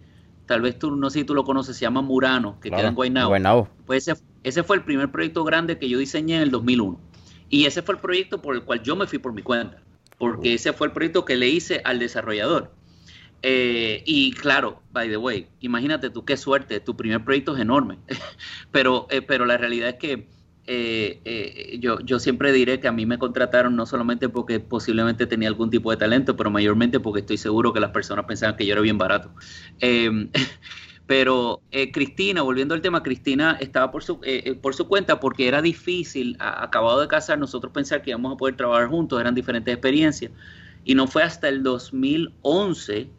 Speaker 2: tal vez tú, no sé si tú lo conoces, se llama Murano, que queda en Guaynabo. Pues ese, ese, fue el primer proyecto grande que yo diseñé en el 2001. Y ese fue el proyecto por el cual yo me fui por mi cuenta, porque ese fue el proyecto que le hice al desarrollador. Eh, y claro, by the way, imagínate tú qué suerte, tu primer proyecto es enorme, pero, eh, pero la realidad es que eh, yo, yo siempre diré que a mí me contrataron no solamente porque posiblemente tenía algún tipo de talento, pero mayormente porque estoy seguro que las personas pensaban que yo era bien barato. Pero eh, Cristina, volviendo al tema, Cristina estaba por su, por su cuenta porque era difícil, acabado de casar, nosotros pensar que íbamos a poder trabajar juntos, eran diferentes experiencias. Y no fue hasta el 2011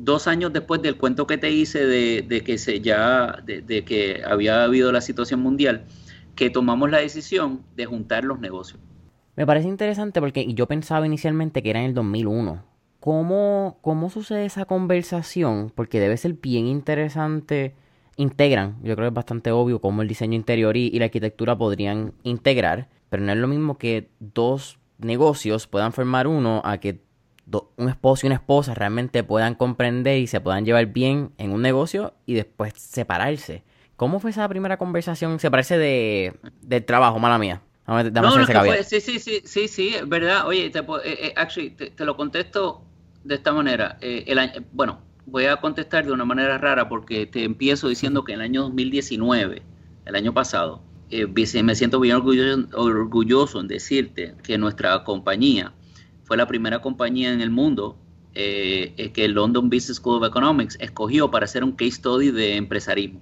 Speaker 2: dos años después del cuento que te hice de, que se ya de, que había habido la situación mundial que tomamos la decisión de juntar los negocios.
Speaker 1: Me parece interesante porque yo pensaba inicialmente que era en el 2001. ¿Cómo, cómo sucede esa conversación? Porque debe ser bien interesante. Integran, yo creo que es bastante obvio cómo el diseño interior y, la arquitectura podrían integrar, pero no es lo mismo que dos negocios puedan formar uno a que un esposo y una esposa realmente puedan comprender y se puedan llevar bien en un negocio y después separarse. ¿Cómo fue esa primera conversación? Se parece de, de trabajo, mala mía.
Speaker 2: no, no, fue, sí, sí, sí, sí, sí, verdad. Oye, te, eh, eh, actually, te, lo contesto de esta manera. Eh, el bueno, voy a contestar de una manera rara porque te empiezo diciendo que en el año 2019, el año pasado, me siento bien orgulloso, orgulloso en decirte que nuestra compañía fue la primera compañía en el mundo que el London Business School of Economics escogió para hacer un case study de empresarismo.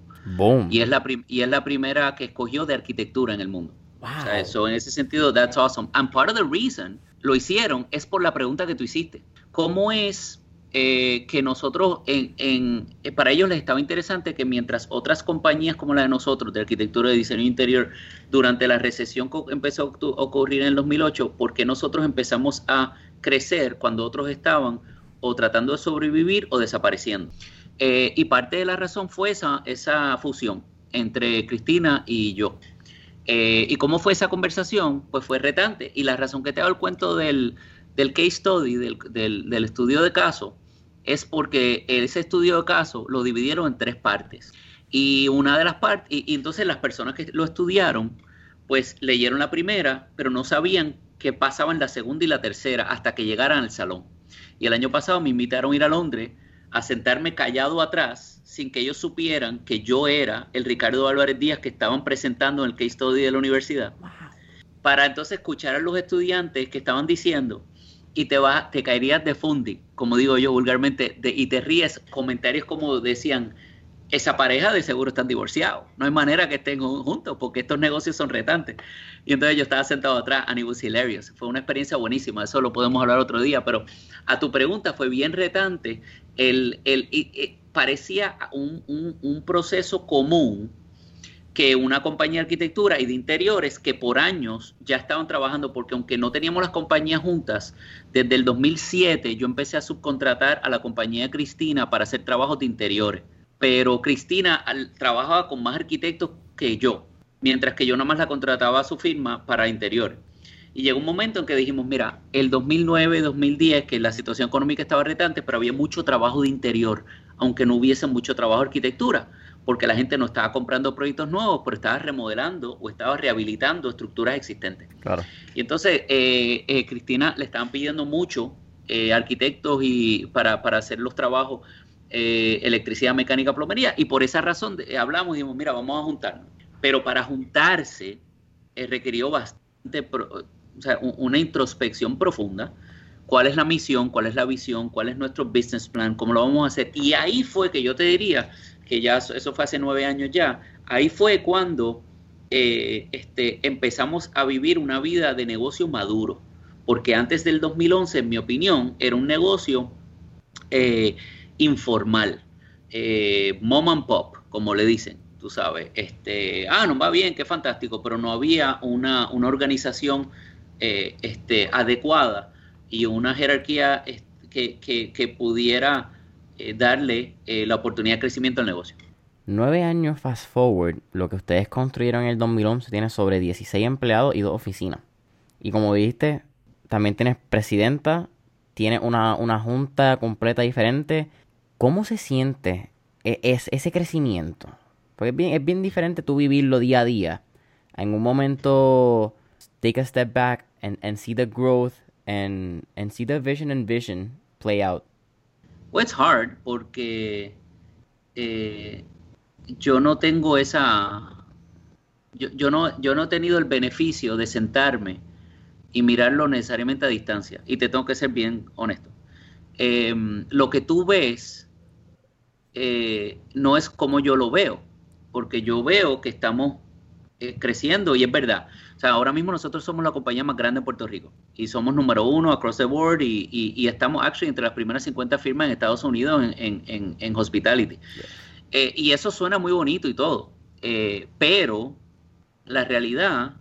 Speaker 2: Y es, la y es la primera que escogió de arquitectura en el mundo. Wow. en ese sentido, that's awesome. And part of the reason lo hicieron es por la pregunta que tú hiciste. ¿Cómo es eh, que nosotros, eh, para ellos les estaba interesante que mientras otras compañías como la de nosotros, de arquitectura y diseño interior, durante la recesión que empezó a ocurrir en el 2008, porque nosotros empezamos a crecer cuando otros estaban o tratando de sobrevivir o desapareciendo? Eh, y parte de la razón fue esa, esa fusión entre Cristina y yo. ¿Y cómo fue esa conversación? Pues fue retante. Y la razón que te hago el cuento del, del case study, del, del, estudio de caso, es porque ese estudio de caso lo dividieron en tres partes. Y una de las partes, y, entonces las personas que lo estudiaron, pues leyeron la primera, pero no sabían qué pasaba en la segunda y la tercera hasta que llegaran al salón. Y el año pasado me invitaron a ir a Londres a sentarme callado atrás sin que ellos supieran que yo era el Ricardo Álvarez Díaz que estaban presentando en el case study de la universidad. Para entonces escuchar a los estudiantes que estaban diciendo y te caerías de fundi, como digo yo vulgarmente, y te ríes comentarios como decían, esa pareja de seguro están divorciados. No hay manera que estén juntos porque estos negocios son retantes. Y entonces yo estaba sentado atrás and it was hilarious. Fue una experiencia buenísima, eso lo podemos hablar otro día, pero a tu pregunta fue bien retante. El, el, parecía un, un proceso común que una compañía de arquitectura y de interiores que por años ya estaban trabajando, porque aunque no teníamos las compañías juntas, desde el 2007 yo empecé a subcontratar a la compañía de Cristina para hacer trabajos de interiores pero Cristina trabajaba con más arquitectos que yo, mientras que yo nada más la contrataba a su firma para interiores. Y llegó un momento en que dijimos, mira, el 2009, 2010, que la situación económica estaba retante, pero había mucho trabajo de interior, aunque no hubiese mucho trabajo de arquitectura, porque la gente no estaba comprando proyectos nuevos, pero estaba remodelando o estaba rehabilitando estructuras existentes.
Speaker 1: Claro.
Speaker 2: Y entonces, eh, eh, Cristina le estaban pidiendo mucho eh, arquitectos y para, para hacer los trabajos electricidad, mecánica, plomería, y por esa razón hablamos y dijimos, mira, vamos a juntarnos. Pero para juntarse requirió bastante, o sea, una introspección profunda. ¿Cuál es la misión? ¿Cuál es la visión? ¿Cuál es nuestro business plan? ¿Cómo lo vamos a hacer? Y ahí fue que yo te diría, que ya eso fue hace nueve años ya, ahí fue cuando eh, este, empezamos a vivir una vida de negocio maduro. Porque antes del 2011, en mi opinión, era un negocio eh, informal, eh, mom and pop, como le dicen, tú sabes. Este, ah, no va bien, qué fantástico, pero no había una, una organización este, adecuada y una jerarquía que, que, pudiera eh, darle la oportunidad de crecimiento al negocio.
Speaker 1: Nueve años fast forward, lo que ustedes construyeron en el 2011 tiene sobre 16 empleados y dos oficinas. Y como dijiste, también tienes presidenta, tienes una, una junta completa diferente ¿Cómo se siente e-, es, ese crecimiento? Porque es bien, es bien diferente tú vivirlo día a día. En un momento, take a step back and, and see the growth and, and see the vision and vision play out.
Speaker 2: Well, it's hard porque eh, yo no tengo esa... Yo, yo, no, yo no he tenido el beneficio de sentarme y mirarlo necesariamente a distancia. Y te tengo que ser bien honesto. Em, lo que tú ves eh, no es como yo lo veo, porque yo veo que estamos eh, creciendo y es verdad. O sea, ahora mismo nosotros somos la compañía más grande en Puerto Rico y somos número uno across the board y, estamos actually entre las primeras 50 firmas en Estados Unidos en, hospitality. Eh, y eso suena muy bonito y todo, pero la realidad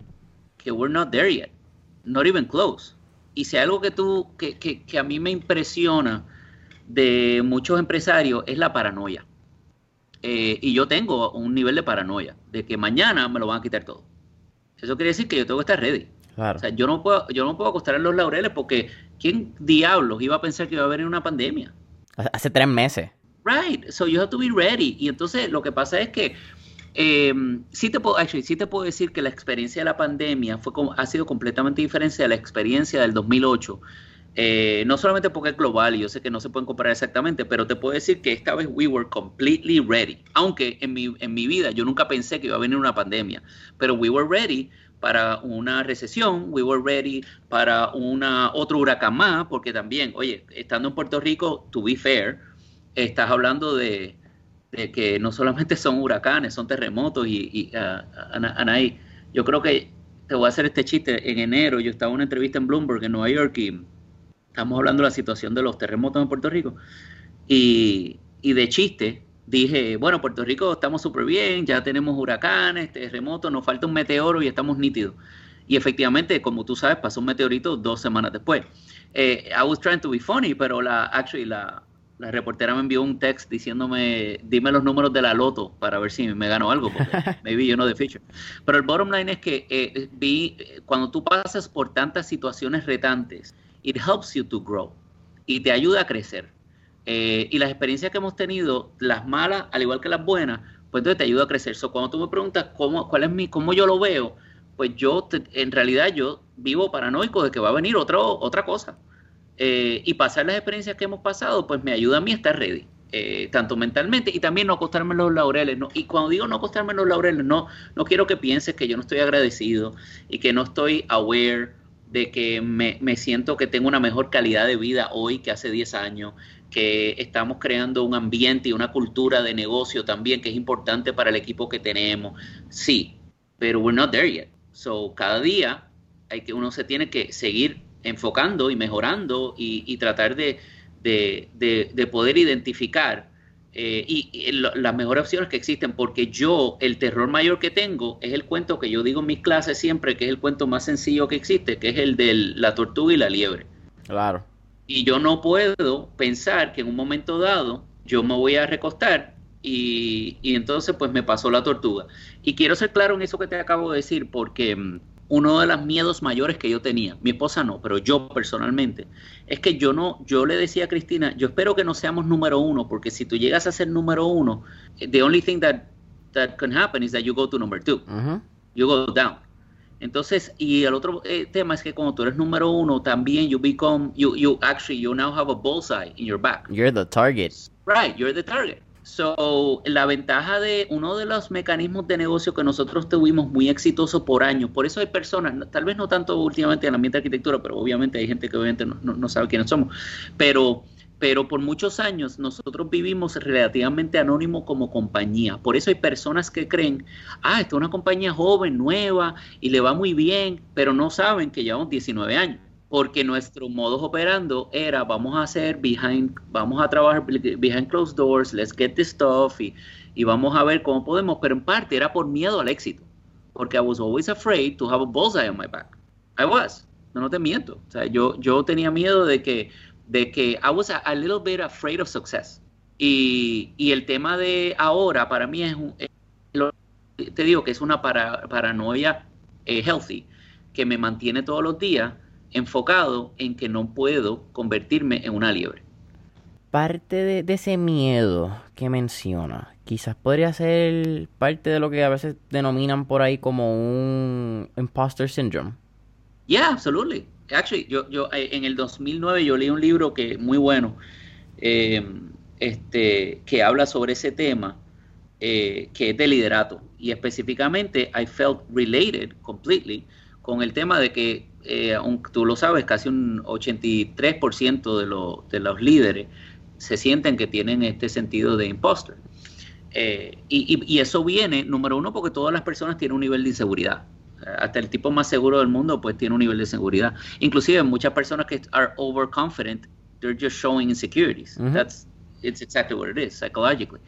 Speaker 2: que we're not there yet, not even close. Y si hay algo que tú, que, que, que a mí me impresiona, de muchos empresarios es la paranoia. Eh, y yo tengo un nivel de paranoia, de que mañana me lo van a quitar todo. Eso quiere decir que yo tengo que estar ready. O sea, yo no puedo, yo no puedo acostar en los laureles porque ¿quién diablos iba a pensar que iba a venir una pandemia?
Speaker 1: Hace tres meses.
Speaker 2: Right, so you have to be ready. Y entonces lo que pasa es que eh, sí te puedo, actually, sí te puedo decir que la experiencia de la pandemia fue ha sido completamente diferente a la experiencia del 2008 eh, no solamente porque es global y yo sé que no se pueden comparar exactamente, pero te puedo decir que esta vez we were completely ready. Aunque en mi, en mi vida yo nunca pensé que iba a venir una pandemia, pero we were ready para una recesión, we were ready para una otro huracán más, porque también, oye, estando en Puerto Rico, to be fair, estás hablando de, que no solamente son huracanes, son terremotos y, y uh, yo creo que te voy a hacer este chiste. En enero yo estaba en una entrevista en Bloomberg en Nueva York y estamos hablando de la situación de los terremotos en Puerto Rico, y, de chiste dije, bueno, Puerto Rico estamos súper bien, ya tenemos huracanes, terremotos, nos falta un meteoro y estamos nítidos. Y efectivamente, como tú sabes, pasó un meteorito dos semanas después. Eh, I was trying to be funny, pero la, actually, la, la reportera me envió un text diciéndome, dime los números de la loto para ver si me gano algo, porque maybe you know the future. Pero el bottom line es que eh, vi, cuando tú pasas por tantas situaciones retantes, it helps you to grow y te ayuda a crecer. Eh, y las experiencias que hemos tenido, las malas, al igual que las buenas, pues entonces te ayuda a crecer. So, cuando tú me preguntas cómo, cuál es mi, cómo yo lo veo, pues yo, en realidad, yo vivo paranoico de que va a venir otro, otra cosa. Eh, y pasar las experiencias que hemos pasado, pues me ayuda a mí a estar ready. Eh, tanto mentalmente y también no acostarme los laureles. ¿no? Y cuando digo no acostarme los laureles, no, no quiero que pienses que yo no estoy agradecido y que no estoy aware de que me, siento que tengo una mejor calidad de vida hoy que hace 10 años, que estamos creando un ambiente y una cultura de negocio también que es importante para el equipo que tenemos. Sí, pero we're not there yet. So, cada día hay que, uno se tiene que seguir enfocando y mejorando y, tratar de, poder identificar eh, y, las mejores opciones que existen, porque yo, el terror mayor que tengo es el cuento que yo digo en mis clases siempre, que es el cuento más sencillo que existe, que es el de la tortuga y la liebre.
Speaker 1: Claro.
Speaker 2: Y yo no puedo pensar que en un momento dado yo me voy a recostar y, y entonces pues me pasó la tortuga. Y quiero ser claro en eso que te acabo de decir, porque mm, uno de los miedos mayores que yo tenía, mi esposa no, pero yo personalmente, es que yo no, yo le decía a Cristina, yo espero que no seamos número uno, porque si tú llegas a ser número uno, the only thing that, that can happen is that you go to number two, you go down. Entonces, y el otro eh, tema es que cuando tú eres número uno, también you become, you, you actually, you now have a bullseye in your back.
Speaker 1: You're the target.
Speaker 2: Right, you're the target. So, la ventaja de uno de los mecanismos de negocio que nosotros tuvimos muy exitoso por años, por eso hay personas, tal vez no tanto últimamente en el ambiente de arquitectura, pero obviamente hay gente que obviamente no, no, sabe quiénes somos, pero, pero por muchos años nosotros vivimos relativamente anónimo como compañía. Por eso hay personas que creen, ah, esta es una compañía joven, nueva y le va muy bien, pero no saben que llevamos 19 años porque nuestro modo operando era vamos a hacer behind, vamos a trabajar behind closed doors, let's get this stuff y, y vamos a ver cómo podemos, pero en parte era por miedo al éxito, porque I was always afraid to have a bullseye on my back. I was, no, te miento, o sea, yo, yo tenía miedo de que, de que I was a, little bit afraid of success. Y, y, el tema de ahora para mí es, un, te digo que es una para, paranoia eh, healthy, que me mantiene todos los días enfocado en que no puedo convertirme en una liebre.
Speaker 1: Parte de, ese miedo que menciona, quizás podría ser parte de lo que a veces denominan por ahí como un imposter syndrome.
Speaker 2: Yeah, absolutely. Actually, yo, yo eh, en el 2009 yo leí un libro que muy bueno, eh, este, que habla sobre ese tema, eh, que es de liderato. Y específicamente, I felt related completely con el tema de que eh, tú lo sabes, casi un 83% de, de los líderes se sienten que tienen este sentido de impostor. Eh, y, eso viene, número uno, porque todas las personas tienen un nivel de inseguridad. Hasta el tipo más seguro del mundo, pues tiene un nivel de seguridad. Inclusive muchas personas que are overconfident, they're just showing insecurities. That's it's exactly what it is, psychologically.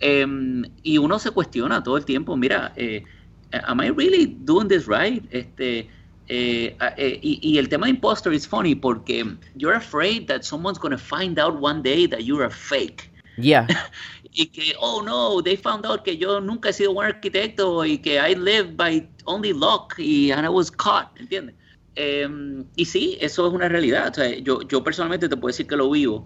Speaker 2: Em, y uno se cuestiona todo el tiempo, mira, eh, am I really doing this right? Este, eh, eh, y, el tema de impostor es funny porque you're afraid that someone's going to find out one day that you're a fake.
Speaker 1: Yeah.
Speaker 2: y que, oh no, they found out que yo nunca he sido un arquitecto y que I live by only luck y and I was caught, ¿entiendes? Em, y sí, eso es una realidad. yo, yo personalmente te puedo decir que lo vivo,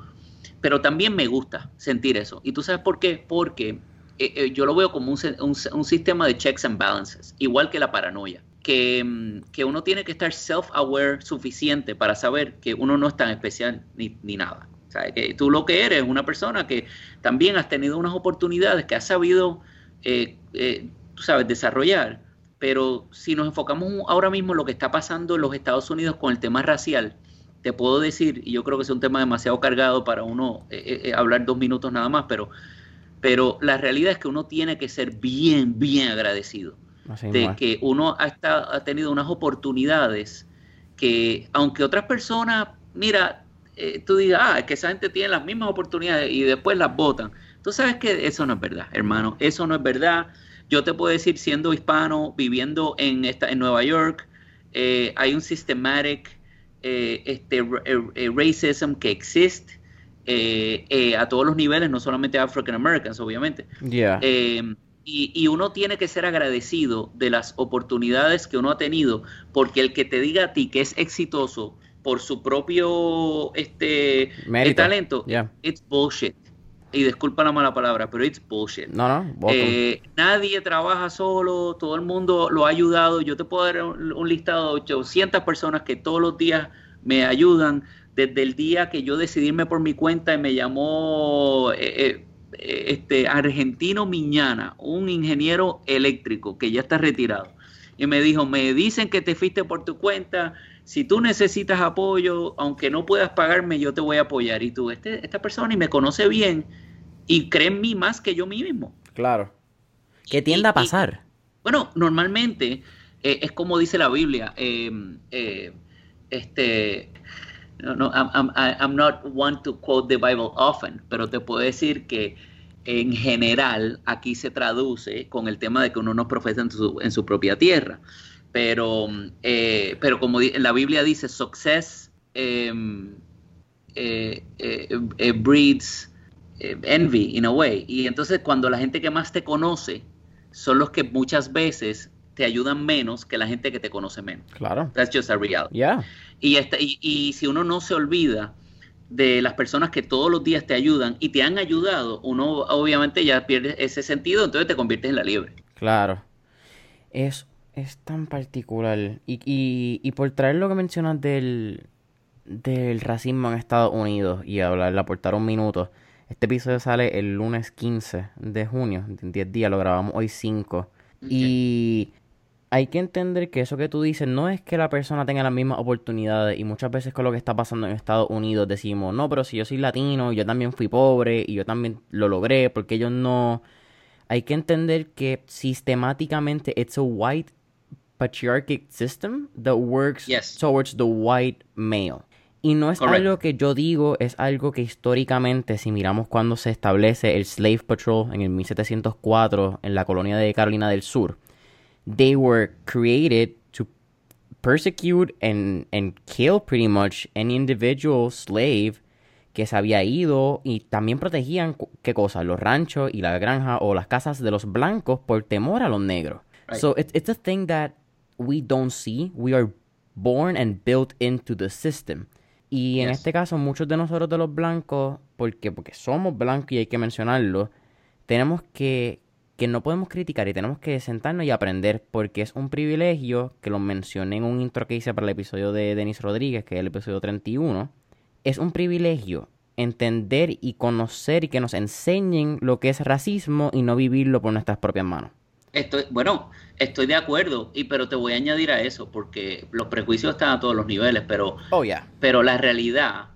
Speaker 2: pero también me gusta sentir eso. ¿Y tú sabes por qué? Porque eh, yo lo veo como un, un, un sistema de checks and balances, igual que la paranoia. Mm, que, uno tiene que estar self-aware suficiente para saber que uno no es tan especial ni, nada. Que tú lo que eres es una persona que también has tenido unas oportunidades que has sabido, eh, eh, tú sabes, desarrollar. Pero si nos enfocamos ahora mismo en lo que está pasando en los Estados Unidos con el tema racial, te puedo decir, y yo creo que es un tema demasiado cargado para uno eh, hablar dos minutos nada más, pero, pero la realidad es que uno tiene que ser bien, bien agradecido de que uno ha, ha tenido unas oportunidades que, aunque otras personas, mira, eh, tú digas, ah, es que esa gente tiene las mismas oportunidades y después las votan. Tú sabes que eso no es verdad, hermano, eso no es verdad. Yo te puedo decir, siendo hispano, viviendo en, esta, en Nueva York, eh, hay un systematic eh, este, racism que existe a todos los niveles, no solamente African Americans, obviamente.
Speaker 1: Yeah.
Speaker 2: Y, uno tiene que ser agradecido de las oportunidades que uno ha tenido, porque el que te diga a ti que es exitoso por su propio este talento, it's bullshit. Y disculpa la mala palabra, pero it's bullshit.
Speaker 1: No, no,
Speaker 2: eh, nadie trabaja solo, todo el mundo lo ha ayudado. Yo te puedo dar un, listado de 800 personas que todos los días me ayudan. Desde el día que yo decidí irme por mi cuenta y me llamó eh, eh, este argentino Miñana, un ingeniero eléctrico que ya está retirado, y me dijo, me dicen que te fuiste por tu cuenta, si tú necesitas apoyo, aunque no puedas pagarme, yo te voy a apoyar. Y tú, este, esta persona y me conoce bien y cree en mí más que yo mismo.
Speaker 1: Claro. ¿Qué tiende a pasar?
Speaker 2: bueno, normalmente eh, es como dice la Biblia. Eh, eh, este, no, no, I'm, I'm, not one to quote the Bible often, pero te puedo decir que en general aquí se traduce con el tema de que uno no profesa en su, en su propia tierra. Pero, pero como la Biblia dice, success em, breeds envy in a way. Y entonces cuando la gente que más te conoce son los que muchas veces te ayudan menos que la gente que te conoce menos.
Speaker 1: Claro.
Speaker 2: That's just a reality. Y, este, y, y, si uno no se olvida de las personas que todos los días te ayudan y te han ayudado, uno obviamente ya pierde ese sentido, entonces te conviertes en la liebre.
Speaker 1: Claro. Es, es tan particular. Y, y, y por traer lo que mencionas del, del racismo en Estados Unidos y hablar, aportar un minuto este episodio sale el lunes 15 de junio, en 10 días, lo grabamos hoy 5. Y hay que entender que eso que tú dices no es que la persona tenga las mismas oportunidades y muchas veces con lo que está pasando en Estados Unidos decimos, no, pero si yo soy latino, yo también fui pobre y yo también lo logré, porque ellos no... Hay que entender que sistemáticamente it's a white patriarchic system that works towards the white male. Y no es algo que yo digo, es algo que históricamente, si miramos cuando se establece el Slave Patrol en el 1704 en la colonia de Carolina del Sur, they were created to persecute and, and kill pretty much any individual slave que se había ido y también protegían, ¿qué cosa? Los ranchos y la granja o las casas de los blancos por temor a los negros. So it's, it's a thing that we don't see. We are born and built into the system. Y en este caso, muchos de nosotros de los blancos, porque, porque somos blancos y hay que mencionarlo, tenemos que, que no podemos criticar y tenemos que sentarnos y aprender, porque es un privilegio, que lo mencioné en un intro que hice para el episodio de Denis Rodríguez, que es el episodio 31, es un privilegio entender y conocer y que nos enseñen lo que es racismo y no vivirlo por nuestras propias manos.
Speaker 2: Estoy, bueno, estoy de acuerdo, y pero te voy a añadir a eso, porque los prejuicios están a todos los niveles, pero,
Speaker 1: oh,
Speaker 2: pero la realidad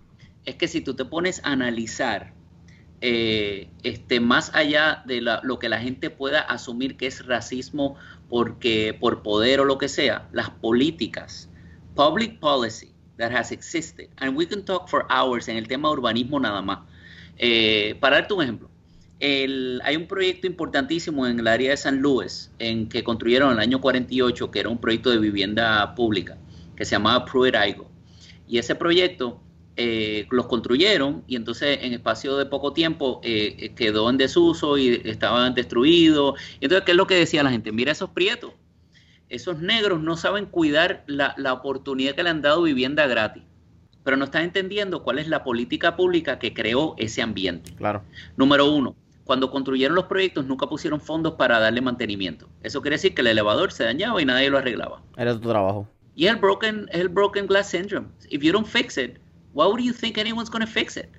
Speaker 2: es que si tú te pones a analizar eh, este, más allá de lo que la gente pueda asumir que es racismo porque, por poder o lo que sea, las políticas, public policy that has existed, and we can talk for hours en el tema urbanismo nada más. Eh, para darte un ejemplo, hay un proyecto importantísimo en el área de San Luis, en que construyeron en el año 48, que era un proyecto de vivienda pública, que se llamaba Pruitt Aigo. Y ese proyecto eh, los construyeron y entonces en espacio de poco tiempo eh, eh, quedó en desuso y estaban destruidos. Entonces, ¿qué es lo que decía la gente? Mira esos prietos, esos negros no saben cuidar la, la oportunidad que le han dado vivienda gratis pero no están entendiendo cuál es la política pública que creó ese ambiente.
Speaker 1: Claro.
Speaker 2: Número uno, cuando construyeron los proyectos nunca pusieron fondos para darle mantenimiento. Eso quiere decir que el elevador se dañaba y nadie lo arreglaba.
Speaker 1: Era tu trabajo.
Speaker 2: Y el broken, el broken glass syndrome. If you don't fix it, why would you think anyone's going to fix it?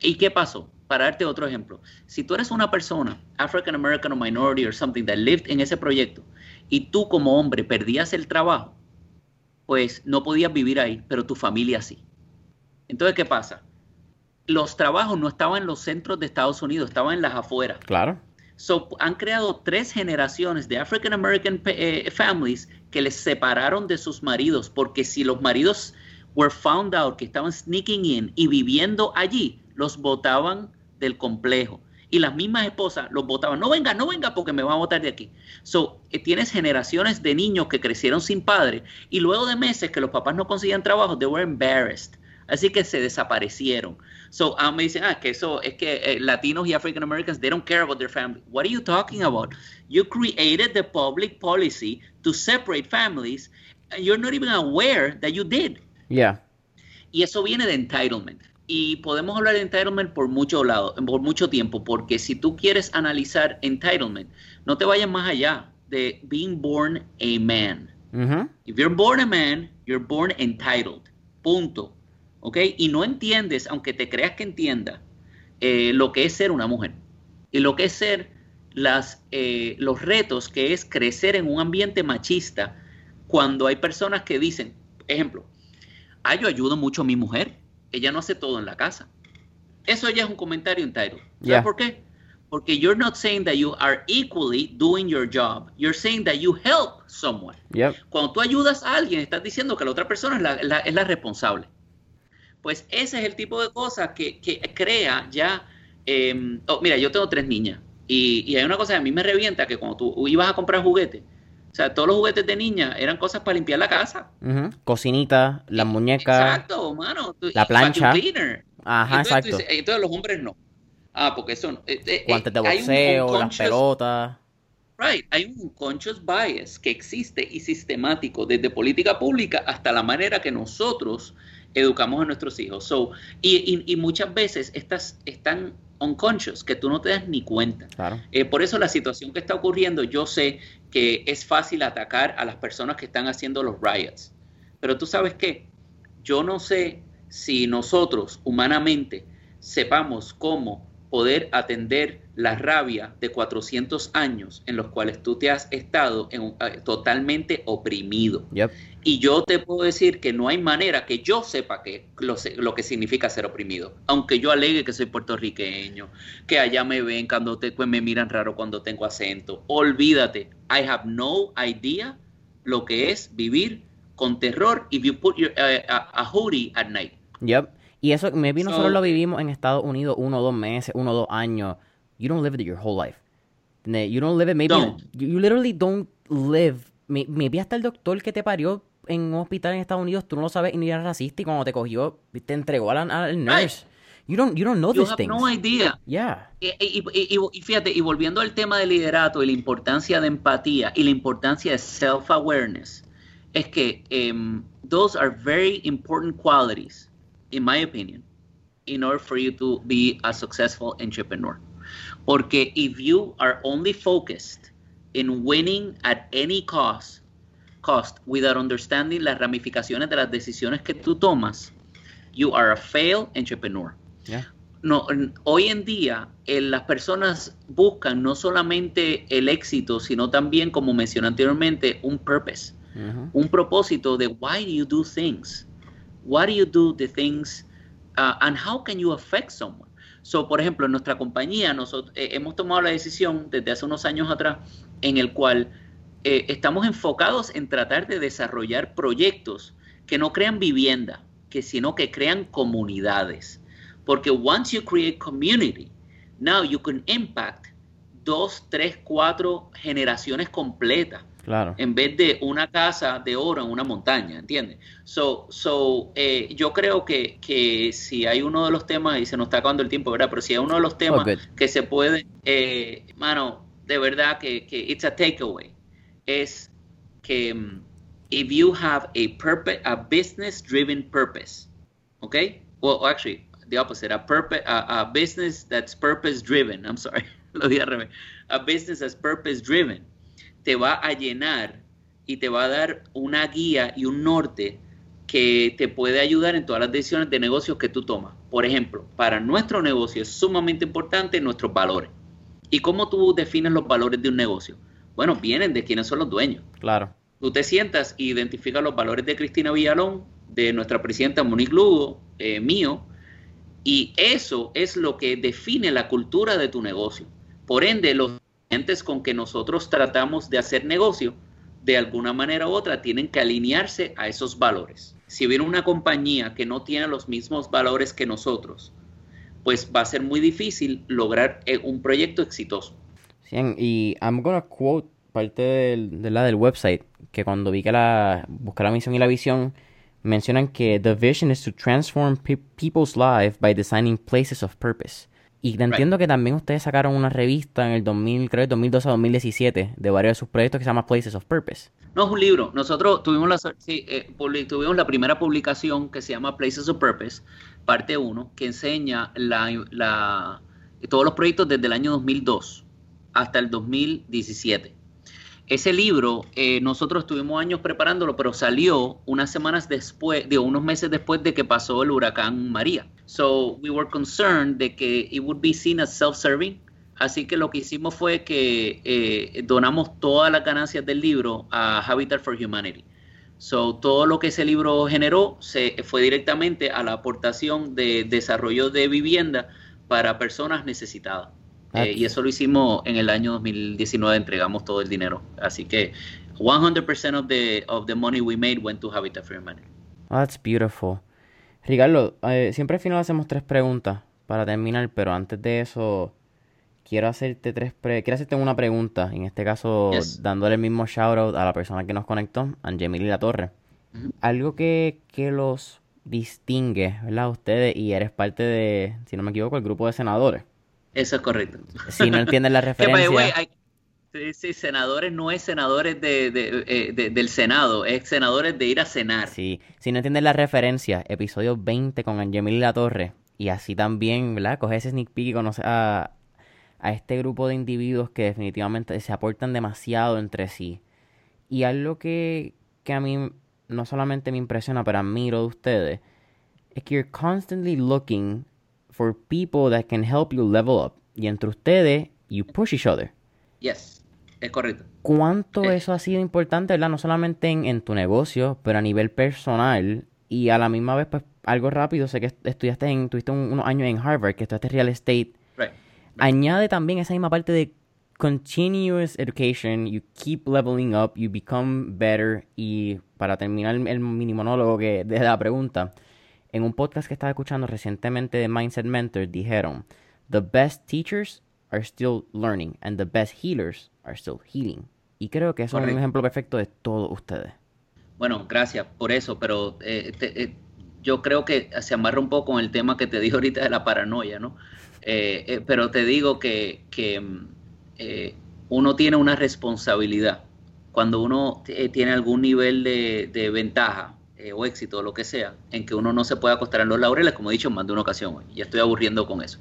Speaker 2: ¿Y qué pasó? Para darte otro ejemplo, si tú eres una persona, African American o minority or something that lived en ese proyecto y tú como hombre perdías el trabajo, pues no podías vivir ahí, pero tu familia sí. Entonces, ¿qué pasa? Los trabajos no estaban en los centros de Estados Unidos, estaban en las afueras.
Speaker 1: Claro.
Speaker 2: So, han creado tres generaciones de African American eh, families que les separaron de sus maridos, porque si los maridos were found out que estaban sneaking in y viviendo allí, los votaban del complejo. Y las mismas esposas los votaban, no venga, no venga porque me va a votar de aquí. So, eh, tienes generaciones de niños que crecieron sin padre y luego de meses que los papás no conseguían trabajo, they were embarrassed. Así que se desaparecieron. So um, me dicen, ah, que eso es que eh, Latinos y African Americans, they don't care about their family. What are you talking about? You created the public policy to separate families, and you're not even aware that you did.
Speaker 1: Yeah.
Speaker 2: Y eso viene de entitlement. Y podemos hablar de entitlement por mucho lado, por mucho tiempo, porque si tú quieres analizar entitlement, no te vayas más allá de being born a man.
Speaker 1: Mm-hmm.
Speaker 2: If you're born a man, you're born entitled. Punto. ¿Ok? Y no entiendes, aunque te creas que entienda, eh, lo que es ser una mujer y lo que es ser las, eh, los retos que es crecer en un ambiente machista cuando hay personas que dicen, ejemplo, ah, yo ayudo mucho a mi mujer. Ella no hace todo en la casa. Eso ya es un comentario entitled. ¿Sabes por qué? Porque you're not saying that you are equally doing your job. You're saying that you help someone. Cuando tú ayudas a alguien, estás diciendo que la otra persona es la, es la, responsable. Pues ese es el tipo de cosas que, que crea ya. Em, oh, mira, yo tengo tres niñas. Y, y, hay una cosa que a mí me revienta: que cuando tú ibas a comprar juguetes, o sea, todos los juguetes de niña eran cosas para limpiar la casa.
Speaker 1: Cocinita, las muñecas.
Speaker 2: Exacto, mano.
Speaker 1: La plancha. Ajá,
Speaker 2: exacto. entonces los hombres no. Ah, porque son... Eh,
Speaker 1: eh, Guantes de boxeo, las pelotas.
Speaker 2: Right, hay un conscious bias que existe y sistemático desde política pública hasta la manera que nosotros educamos a nuestros hijos. So, y, y, muchas veces estas están unconscious, que tú no te das ni cuenta.
Speaker 1: Claro.
Speaker 2: Eh, por eso la situación que está ocurriendo, yo sé que es fácil atacar a las personas que están haciendo los riots. Pero tú sabes qué, yo no sé si nosotros humanamente sepamos cómo poder atender la rabia de 400 años en los cuales tú te has estado en, eh, totalmente oprimido. Y yo te puedo decir que no hay manera que yo sepa que lo, lo, que significa ser oprimido. Aunque yo alegue que soy puertorriqueño, que allá me ven cuando te, pues me miran raro cuando tengo acento. Olvídate, I have no idea lo que es vivir con terror if you put your, uh, a, hoodie at night.
Speaker 1: Yep. Y eso, maybe nosotros lo vivimos en Estados Unidos uno o dos meses, uno o dos años. You don't live it your whole life. You don't live it, maybe. You literally don't live. Maybe hasta el doctor que te parió en un hospital en Estados Unidos, tú no lo sabes y ni eras racista y cuando te cogió, te entregó al, al nurse. You don't, you don't know you these have
Speaker 2: no idea.
Speaker 1: Yeah.
Speaker 2: Y, y, y, fíjate, y volviendo al tema del liderato y la importancia de empatía y la importancia de self-awareness, es que um, those are very important qualities in my opinion, in order for you to be a successful entrepreneur. Porque if you are only focused in winning at any cost, cost without understanding las ramificaciones de las decisiones que tú tomas, you are a failed entrepreneur.
Speaker 1: Yeah.
Speaker 2: No, hoy en día eh, las personas buscan no solamente el éxito, sino también, como mencioné anteriormente, un purpose, uh -huh. un propósito de why do you do things what do you do the things uh, and how can you affect someone? So, por ejemplo, en nuestra compañía nosotros eh, hemos tomado la decisión desde hace unos años atrás en el cual eh, estamos enfocados en tratar de desarrollar proyectos que no crean vivienda, que sino que crean comunidades. Porque once you create community, now you can impact dos, tres, cuatro generaciones completas
Speaker 1: Claro.
Speaker 2: En vez de una casa de oro en una montaña, ¿entiendes? So, so, eh, yo creo que, que, si hay uno de los temas, y se nos está acabando el tiempo, ¿verdad? Pero si hay uno de los temas que se puede, eh, mano, de verdad que, que it's a takeaway, es que um, if you have a purpose, a business driven purpose, okay? Well, actually, the opposite, a, purpose, a, a business that's purpose driven, I'm sorry, lo dije a business that's purpose driven te va a llenar y te va a dar una guía y un norte que te puede ayudar en todas las decisiones de negocios que tú tomas. Por ejemplo, para nuestro negocio es sumamente importante nuestros valores. ¿Y cómo tú defines los valores de un negocio? Bueno, vienen de quienes son los dueños.
Speaker 1: Claro.
Speaker 2: Tú te sientas y identificas los valores de Cristina Villalón, de nuestra presidenta Monique Lugo, eh, mío, y eso es lo que define la cultura de tu negocio. Por ende, los con que nosotros tratamos de hacer negocio, de alguna manera u otra, tienen que alinearse a esos valores. Si viene una compañía que no tiene los mismos valores que nosotros, pues va a ser muy difícil lograr eh, un proyecto exitoso.
Speaker 1: Sí, y I'm gonna quote parte de la del website, que cuando vi que la busqué la misión y la visión, mencionan que the vision is to transform people's lives by designing places of purpose. Y entiendo que también ustedes sacaron una revista en el 2000, creo, 2012 a 2017, de varios de sus proyectos que se llama Places of Purpose.
Speaker 2: No, es un libro. Nosotros tuvimos la, sí, eh, tuvimos la primera publicación que se llama Places of Purpose, parte 1, que enseña la, la, todos los proyectos desde el año 2002 hasta el 2017. Ese libro, eh, nosotros estuvimos años preparándolo, pero salió unas semanas después, digo, unos meses después de que pasó el huracán María. So we were concerned de que it would be seen as self-serving. Así que lo que hicimos fue que eh, donamos todas las ganancias del libro a Habitat for Humanity So, todo lo que ese libro generó se fue directamente a la aportación de desarrollo de vivienda para personas necesitadas. Ah, eh, y eso lo hicimos en el año 2019, entregamos todo el dinero. Así que 100% of the, of the money we made went to Habitat for Humanity.
Speaker 1: that's beautiful. Ricardo, eh, siempre al final hacemos tres preguntas para terminar, pero antes de eso quiero hacerte tres quiero hacerte una pregunta, en este caso dándole el mismo shout out a la persona que nos conectó, Angemili La Torre. Algo que, que los distingue, ¿verdad? Ustedes y eres parte de, si no me equivoco, el grupo de senadores.
Speaker 2: Eso es correcto.
Speaker 1: Si no entienden la referencia.
Speaker 2: sí, sí, senadores no es senadores de, de, eh, del Senado, es senadores de ir a cenar.
Speaker 1: Sí, si no entienden la referencia, episodio 20 con Angemili La Torre, y así también, ¿verdad? Coge ese sneak peek y conoce a, a este grupo de individuos que definitivamente se aportan demasiado entre sí. Y algo que, que a mí no solamente me impresiona, pero admiro de ustedes, es que you're constantly looking for people that can help you level up. Y entre ustedes, you push each other.
Speaker 2: Yes, es correcto.
Speaker 1: ¿Cuánto eh. eso ha sido importante, verdad? No solamente en, en, tu negocio, pero a nivel personal. Y a la misma vez, pues, algo rápido. Sé que estudiaste en, tuviste unos años en Harvard, que estudiaste real estate.
Speaker 2: Right
Speaker 1: añade también esa misma parte de continuous education, you keep leveling up, you become better. Y para terminar el mini monólogo que, de la pregunta, en un podcast que estaba escuchando recientemente de Mindset Mentor dijeron, the best teachers are still learning and the best healers are still healing. Y creo que eso es un ejemplo perfecto de todos ustedes.
Speaker 2: Bueno, gracias por eso, pero eh, eh, yo creo que se amarra un poco con el tema que te dije ahorita de la paranoia, ¿no? Eh, pero te digo que, eh, uno tiene una responsabilidad. Cuando uno tiene algún nivel de, ventaja o éxito o lo que sea, en que uno no se puede acostar en los laureles, como he dicho en más de una ocasión hoy. Ya estoy aburriendo con eso.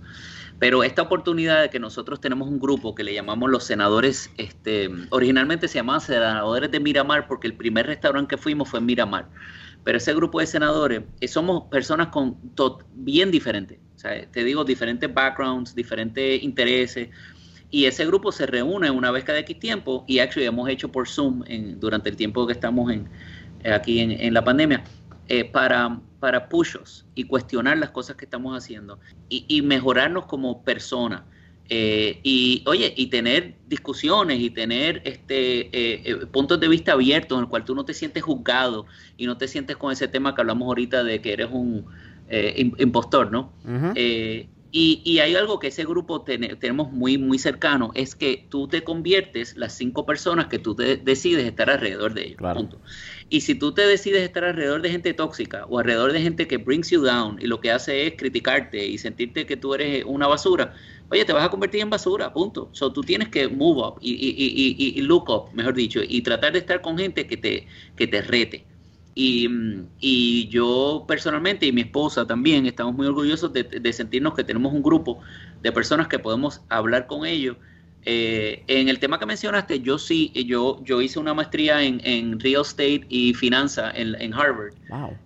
Speaker 2: Pero esta oportunidad de que nosotros tenemos un grupo que le llamamos los senadores, este, originalmente se llamaban senadores de Miramar porque el primer restaurante que fuimos fue Miramar. Pero ese grupo de senadores somos personas con bien diferentes o sea, te digo, diferentes backgrounds, diferentes intereses. Y ese grupo se reúne una vez cada X tiempo y actually hemos hecho por Zoom durante el tiempo que estamos en, aquí en, la pandemia eh, para, para pushos y cuestionar las cosas que estamos haciendo y, mejorarnos como personas. Eh, y oye, y tener discusiones y tener este eh, puntos de vista abiertos en el cual tú no te sientes juzgado y no te sientes con ese tema que hablamos ahorita de que eres un, eh, impostor, ¿no? Eh, y, hay algo que ese grupo tenemos muy, muy cercano, es que tú te conviertes las cinco personas que tú decides estar alrededor de ellos. Punto. Y si tú te decides estar alrededor de gente tóxica o alrededor de gente que brings you down y lo que hace es criticarte y sentirte que tú eres una basura, oye, te vas a convertir en basura, punto. So, tú tienes que move up y, y, y, look up, mejor dicho, y tratar de estar con gente que te, que te rete. Y, yo personalmente y mi esposa también estamos muy orgullosos de, sentirnos que tenemos un grupo de personas que podemos hablar con ellos. Eh, en el tema que mencionaste, yo sí, yo, yo hice una maestría en, real estate y finanza en, Harvard,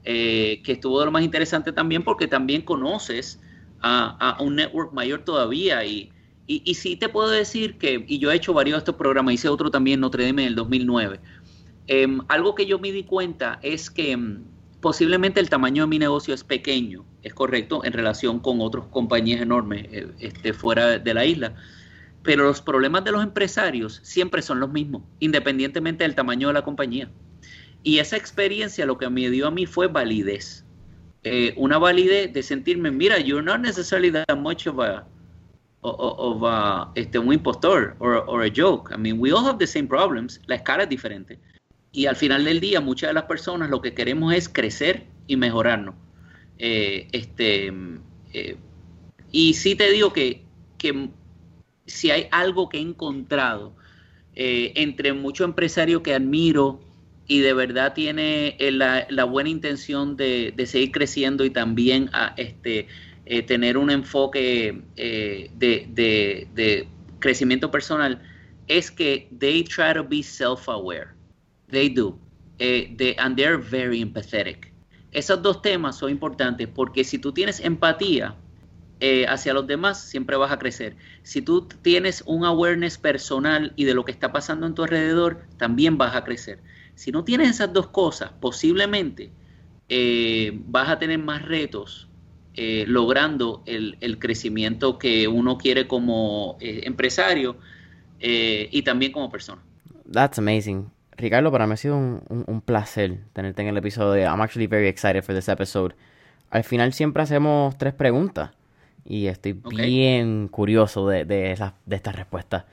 Speaker 2: eh, que estuvo de lo más interesante también porque también conoces a, un network mayor todavía y, y, y, sí te puedo decir que, y yo he hecho varios de estos programas, hice otro también en Notre Dame en el 2009, Em, algo que yo me di cuenta es que em, posiblemente el tamaño de mi negocio es pequeño, es correcto, en relación con otras compañías enormes eh, este, fuera de la isla. Pero los problemas de los empresarios siempre son los mismos, independientemente del tamaño de la compañía. Y esa experiencia lo que me dio a mí fue validez. Eh, una validez de sentirme, mira, you're not necessarily that much of a, of a, este, un impostor or, or a joke. I mean, we all have the same problems. La escala es diferente y al final del día, muchas de las personas lo que queremos es crecer y mejorarnos. Eh, este, eh, y sí te digo que, si hay algo que he encontrado eh, entre muchos empresarios que admiro y de verdad tiene la, buena intención de, seguir creciendo y también a, este, tener un enfoque de, crecimiento personal, es que they try to be self-aware. They do. Eh, they, and they're very empathetic. Esos dos temas son importantes porque si tú tienes empatía eh, hacia los demás, siempre vas a crecer. Si tú tienes un awareness personal y de lo que está pasando en tu alrededor, también vas a crecer. Si no tienes esas dos cosas, posiblemente eh, vas a tener más retos eh, logrando el, crecimiento que uno quiere como empresario y también como persona.
Speaker 1: That's amazing. Ricardo, para mí ha sido un, placer tenerte en el episodio. I'm actually very excited for this episode. Al final siempre hacemos tres preguntas y estoy bien curioso de, de, de estas respuestas.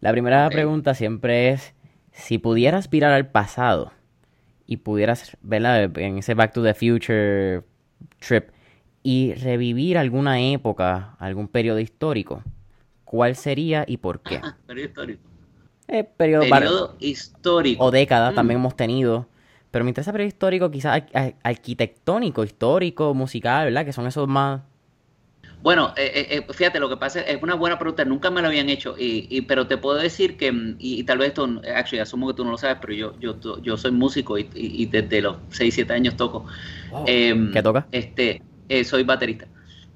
Speaker 1: La primera pregunta siempre es, si pudieras mirar al pasado y pudieras verla en ese Back to the Future trip y revivir alguna época, algún periodo histórico, ¿cuál sería y por qué?
Speaker 2: periodo histórico.
Speaker 1: Eh, periodo,
Speaker 2: histórico.
Speaker 1: O década mm. también hemos tenido. Pero me interesa periodo histórico, quizás arquitectónico, histórico, musical, ¿verdad? Que son esos más
Speaker 2: bueno, eh, eh, eh, fíjate, lo que pasa es una buena pregunta, nunca me lo habían hecho, y, pero te puedo decir que, mm, y, tal vez esto, actually, asumo que tú no lo sabes, pero yo yo, yo soy músico y, desde los 6, 7 años toco.
Speaker 1: Em, ¿Qué toca?
Speaker 2: Este, soy baterista.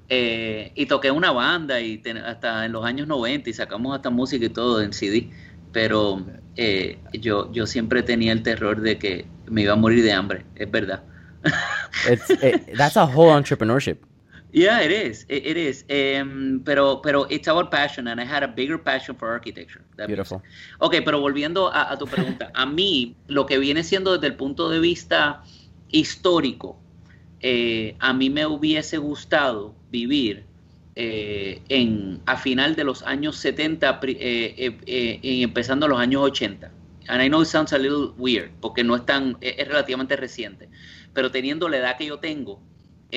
Speaker 2: y toqué una banda y hasta en los años 90 y sacamos hasta música y todo en CD, pero yo, yo siempre tenía el terror de que me iba a morir de hambre, es verdad.
Speaker 1: that's a whole entrepreneurship.
Speaker 2: Yeah, it is. It, is. Um, pero, pero it's our passion, and I had a bigger passion for architecture.
Speaker 1: Beautiful.
Speaker 2: Ok, pero volviendo a, tu pregunta, a mí lo que viene siendo desde el punto de vista histórico, eh, a mí me hubiese gustado vivir eh, en, a final de los años 70 eh, y empezando los años 80. And I know it sounds a little weird, porque no es tan, es relativamente reciente, pero teniendo la edad que yo tengo,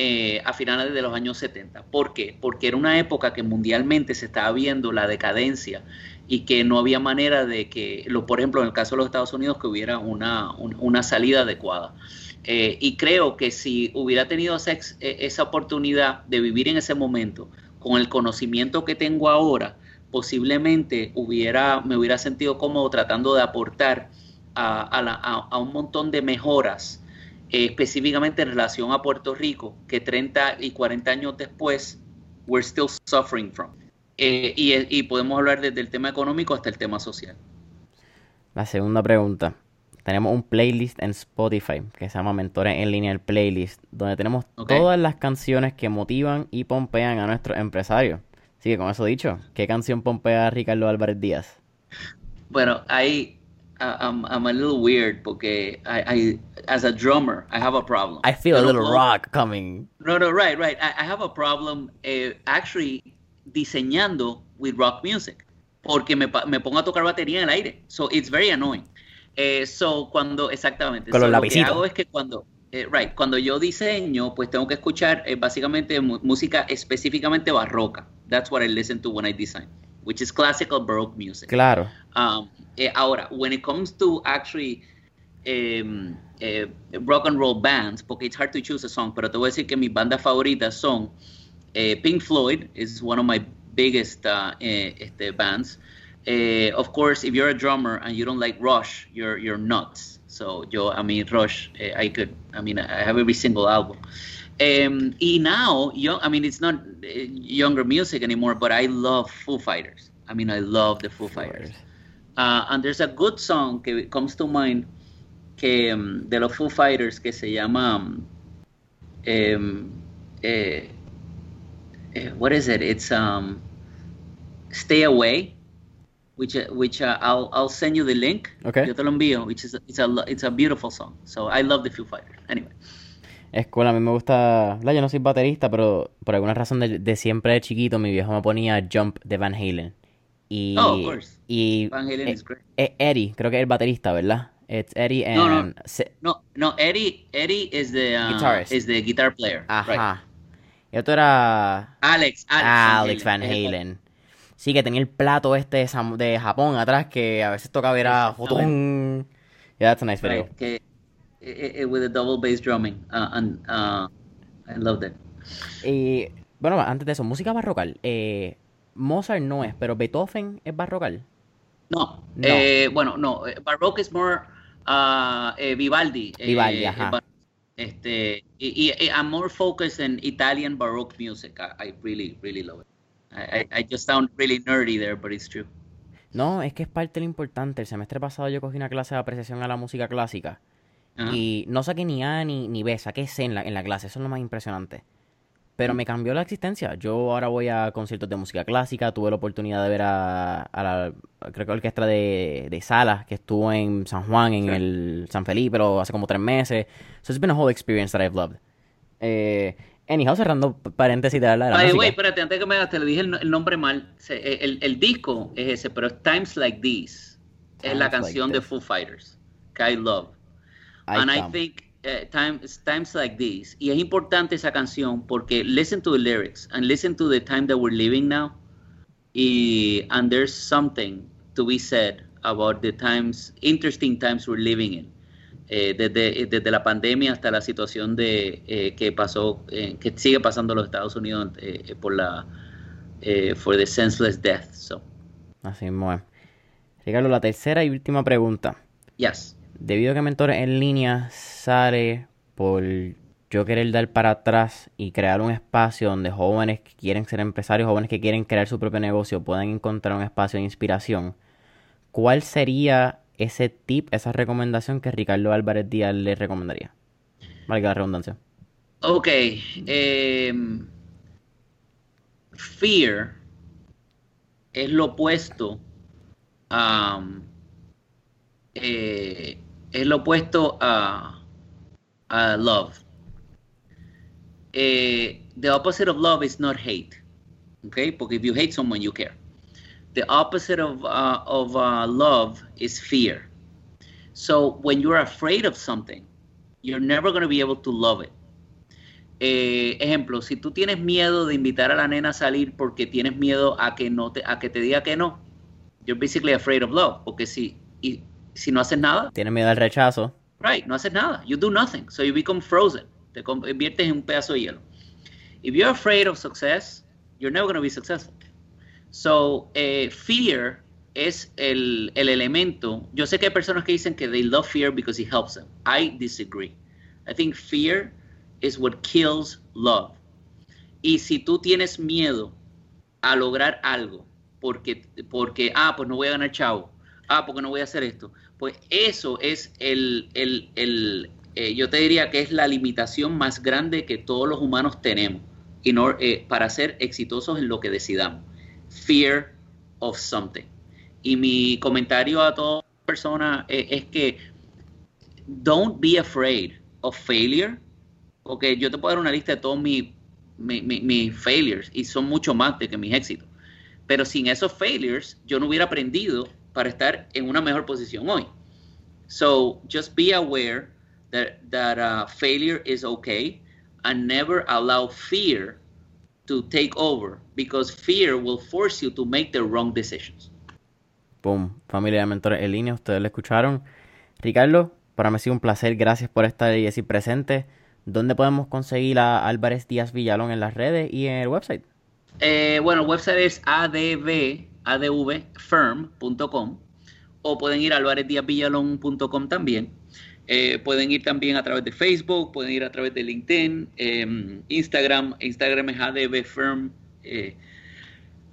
Speaker 2: eh, a finales de los años 70. ¿Por qué? Porque era una época que mundialmente se estaba viendo la decadencia y que no había manera de que, lo, por ejemplo, en el caso de los Estados Unidos, que hubiera una, una salida adecuada. Eh, y creo que si hubiera tenido esa, eh, esa oportunidad de vivir en ese momento con el conocimiento que tengo ahora, posiblemente hubiera, me hubiera sentido cómodo tratando de aportar a, a, a un montón de mejoras eh, específicamente en relación a Puerto Rico, que 30 y 40 años después, we're still suffering from. Eh, y, podemos hablar desde el tema económico hasta el tema social.
Speaker 1: La segunda pregunta. Tenemos un playlist en Spotify que se llama Mentores en línea el playlist, donde tenemos todas las canciones que motivan y pompean a nuestros empresarios. Así que con eso dicho, ¿qué canción pompea Ricardo Álvarez Díaz?
Speaker 2: Bueno, hay I'm, I'm a little weird porque I, I, as a drummer, I have a problem.
Speaker 1: I feel a little rock coming.
Speaker 2: No, no, right, right. I, I have a problem uh, actually diseñando with rock music porque me, me pongo a tocar batería en el aire. So it's very annoying. Eh, so cuando, exactamente.
Speaker 1: Con
Speaker 2: so, Lo que hago es que cuando, eh, right, cuando yo diseño, pues tengo que escuchar eh, básicamente música específicamente barroca. That's what I listen to when I design, which is classical baroque music.
Speaker 1: Claro.
Speaker 2: Um, Eh, ahora, when it comes to actually um, eh, rock and roll bands, porque it's hard to choose a song, pero te voy a decir que mis bandas favoritas son eh, Pink Floyd, is one of my biggest uh, eh, este, bands. Eh, of course, if you're a drummer and you don't like Rush, you're you're nuts. So, yo, I mean, Rush, eh, I could, I mean, I have every single album. Um, y now, young, I mean, it's not younger music anymore, but I love Foo Fighters. I mean, I love the Foo, Fighters. Uh, and there's a good song that comes to mind que um, de los Foo Fighters que se llama um, eh, eh, what is it? It's um, Stay Away, which uh, which uh, I'll I'll send you the link.
Speaker 1: Okay.
Speaker 2: Yo te lo envío, which is it's a it's a beautiful song. So I love the Foo Fighters. Anyway.
Speaker 1: Escuela, a mí me gusta. Yo no soy baterista, pero por alguna razón de, de siempre de chiquito mi viejo me ponía Jump de Van Halen. Y,
Speaker 2: oh, of course.
Speaker 1: Y
Speaker 2: Van Halen e is great.
Speaker 1: E Eddie, creo que es el baterista, ¿verdad? It's Eddie and...
Speaker 2: No, no, no, no Eddie, Eddie is the, uh, Guitarist. is the guitar player.
Speaker 1: Ajá. Right. Y otro era...
Speaker 2: Alex, Alex,
Speaker 1: Alex Van Halen. Sí, que tenía el plato este de Japón atrás que a veces tocaba era fotón. Yeah, that's a nice video.
Speaker 2: Right. Que, it, it, with a double bass drumming. Uh, and, uh, I love that.
Speaker 1: Y bueno, antes de eso, música barrocal. Eh, Mozart no es, pero Beethoven es barrocal.
Speaker 2: No, Eh, bueno, no, eh, Baroque es more uh, eh, Vivaldi.
Speaker 1: Eh, Vivaldi, ajá.
Speaker 2: Este, y, y, I'm more focused in Italian Baroque music. I, I really, really love it. I, I, just sound really nerdy there, but it's true.
Speaker 1: No, es que es parte de lo importante. El semestre pasado yo cogí una clase de apreciación a la música clásica. Y no saqué ni A ni, ni B, saqué C en la, en la clase. Eso es lo más impresionante. Pero me cambió la existencia. Yo ahora voy a conciertos de música clásica. Tuve la oportunidad de ver a, la, creo que orquesta de, de Salas, que estuvo en San Juan, en el San Felipe, pero hace como tres meses. So it's been a whole experience that I've loved. Eh, anyhow, cerrando paréntesis de la,
Speaker 2: de la Ay, güey, espérate, antes que me te le dije el, nombre mal. Eh, el, el, disco es ese, pero es Times Like These. Es la canción de Foo Fighters, que I love. And I think uh, times, times like these. Y es importante esa canción porque listen to the lyrics and listen to the time that we're living now. Y, and there's something to be said about the times, interesting times we're living in. Eh, desde, desde, la pandemia hasta la situación de eh, que pasó, eh, que sigue pasando en los Estados Unidos eh, por la for the senseless death. So.
Speaker 1: Así es. Ricardo, la tercera y última pregunta.
Speaker 2: Yes
Speaker 1: debido a que Mentores en línea sale por yo querer dar para atrás y crear un espacio donde jóvenes que quieren ser empresarios, jóvenes que quieren crear su propio negocio, puedan encontrar un espacio de inspiración, ¿cuál sería ese tip, esa recomendación que Ricardo Álvarez Díaz le recomendaría? Valga la redundancia.
Speaker 2: Ok. Em, fear es lo opuesto a... Eh, es lo opuesto a, a love. Eh, the opposite of love is not hate. Okay? Porque if you hate someone, you care. The opposite of, uh, of uh, love is fear. So when you're afraid of something, you're never going to be able to love it. Eh, ejemplo, si tú tienes miedo de invitar a la nena a salir porque tienes miedo a que no te, a que te diga que no, you're basically afraid of love. Porque si, si no haces nada.
Speaker 1: Tienes miedo al rechazo.
Speaker 2: Right, no haces nada. You do nothing. So you become frozen. Te conviertes en un pedazo de hielo. If you're afraid of success, you're never going to be successful. So, eh, fear es el, el, elemento. Yo sé que hay personas que dicen que they love fear because it helps them. I disagree. I think fear is what kills love. Y si tú tienes miedo a lograr algo porque, porque ah, pues no voy a ganar chavo, ah, porque no voy a hacer esto, pues eso es el, el, eh, yo te diría que es la limitación más grande que todos los humanos tenemos eh, para ser exitosos en lo que decidamos. Fear of something. Y mi comentario a toda persona eh, es que don't be afraid of failure, porque yo te puedo dar una lista de todos mis, mis failures y son mucho más de que mis éxitos. Pero sin esos failures, yo no hubiera aprendido para estar en una mejor posición hoy. So just be aware that, that uh, failure is okay and never allow fear to take over because fear will force you to make the wrong decisions.
Speaker 1: Boom, familia de mentores en línea, ustedes lo escucharon. Ricardo, para mí ha sido un placer, gracias por estar ahí así presente. ¿Dónde podemos conseguir a Álvarez Díaz Villalón en las redes y en el website?
Speaker 2: Eh, bueno, el website es adv advfirm.com o pueden ir a alvarezdiazvillalón.com también. Eh, pueden ir también a través de Facebook, pueden ir a través de LinkedIn, em, Instagram, Instagram es advfirm. Eh.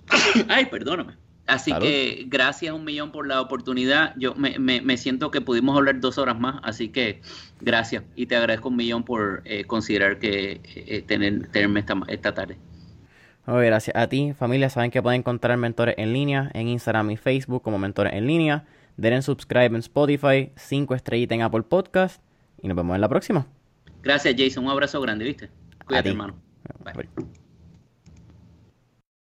Speaker 2: Ay, perdóname. Así que gracias un millón por la oportunidad. Yo me, siento que pudimos hablar dos horas más, así que gracias y te agradezco un millón por eh, considerar que eh, tener, tenerme esta, esta tarde
Speaker 1: gracias a ti, familia. Saben que pueden encontrar mentores en línea en Instagram y Facebook como mentores en línea. Den subscribe en Spotify, 5 estrellitas en Apple Podcast y nos vemos en la próxima.
Speaker 2: Gracias, Jason. Un abrazo grande, ¿viste? Cuídate, hermano. Bye.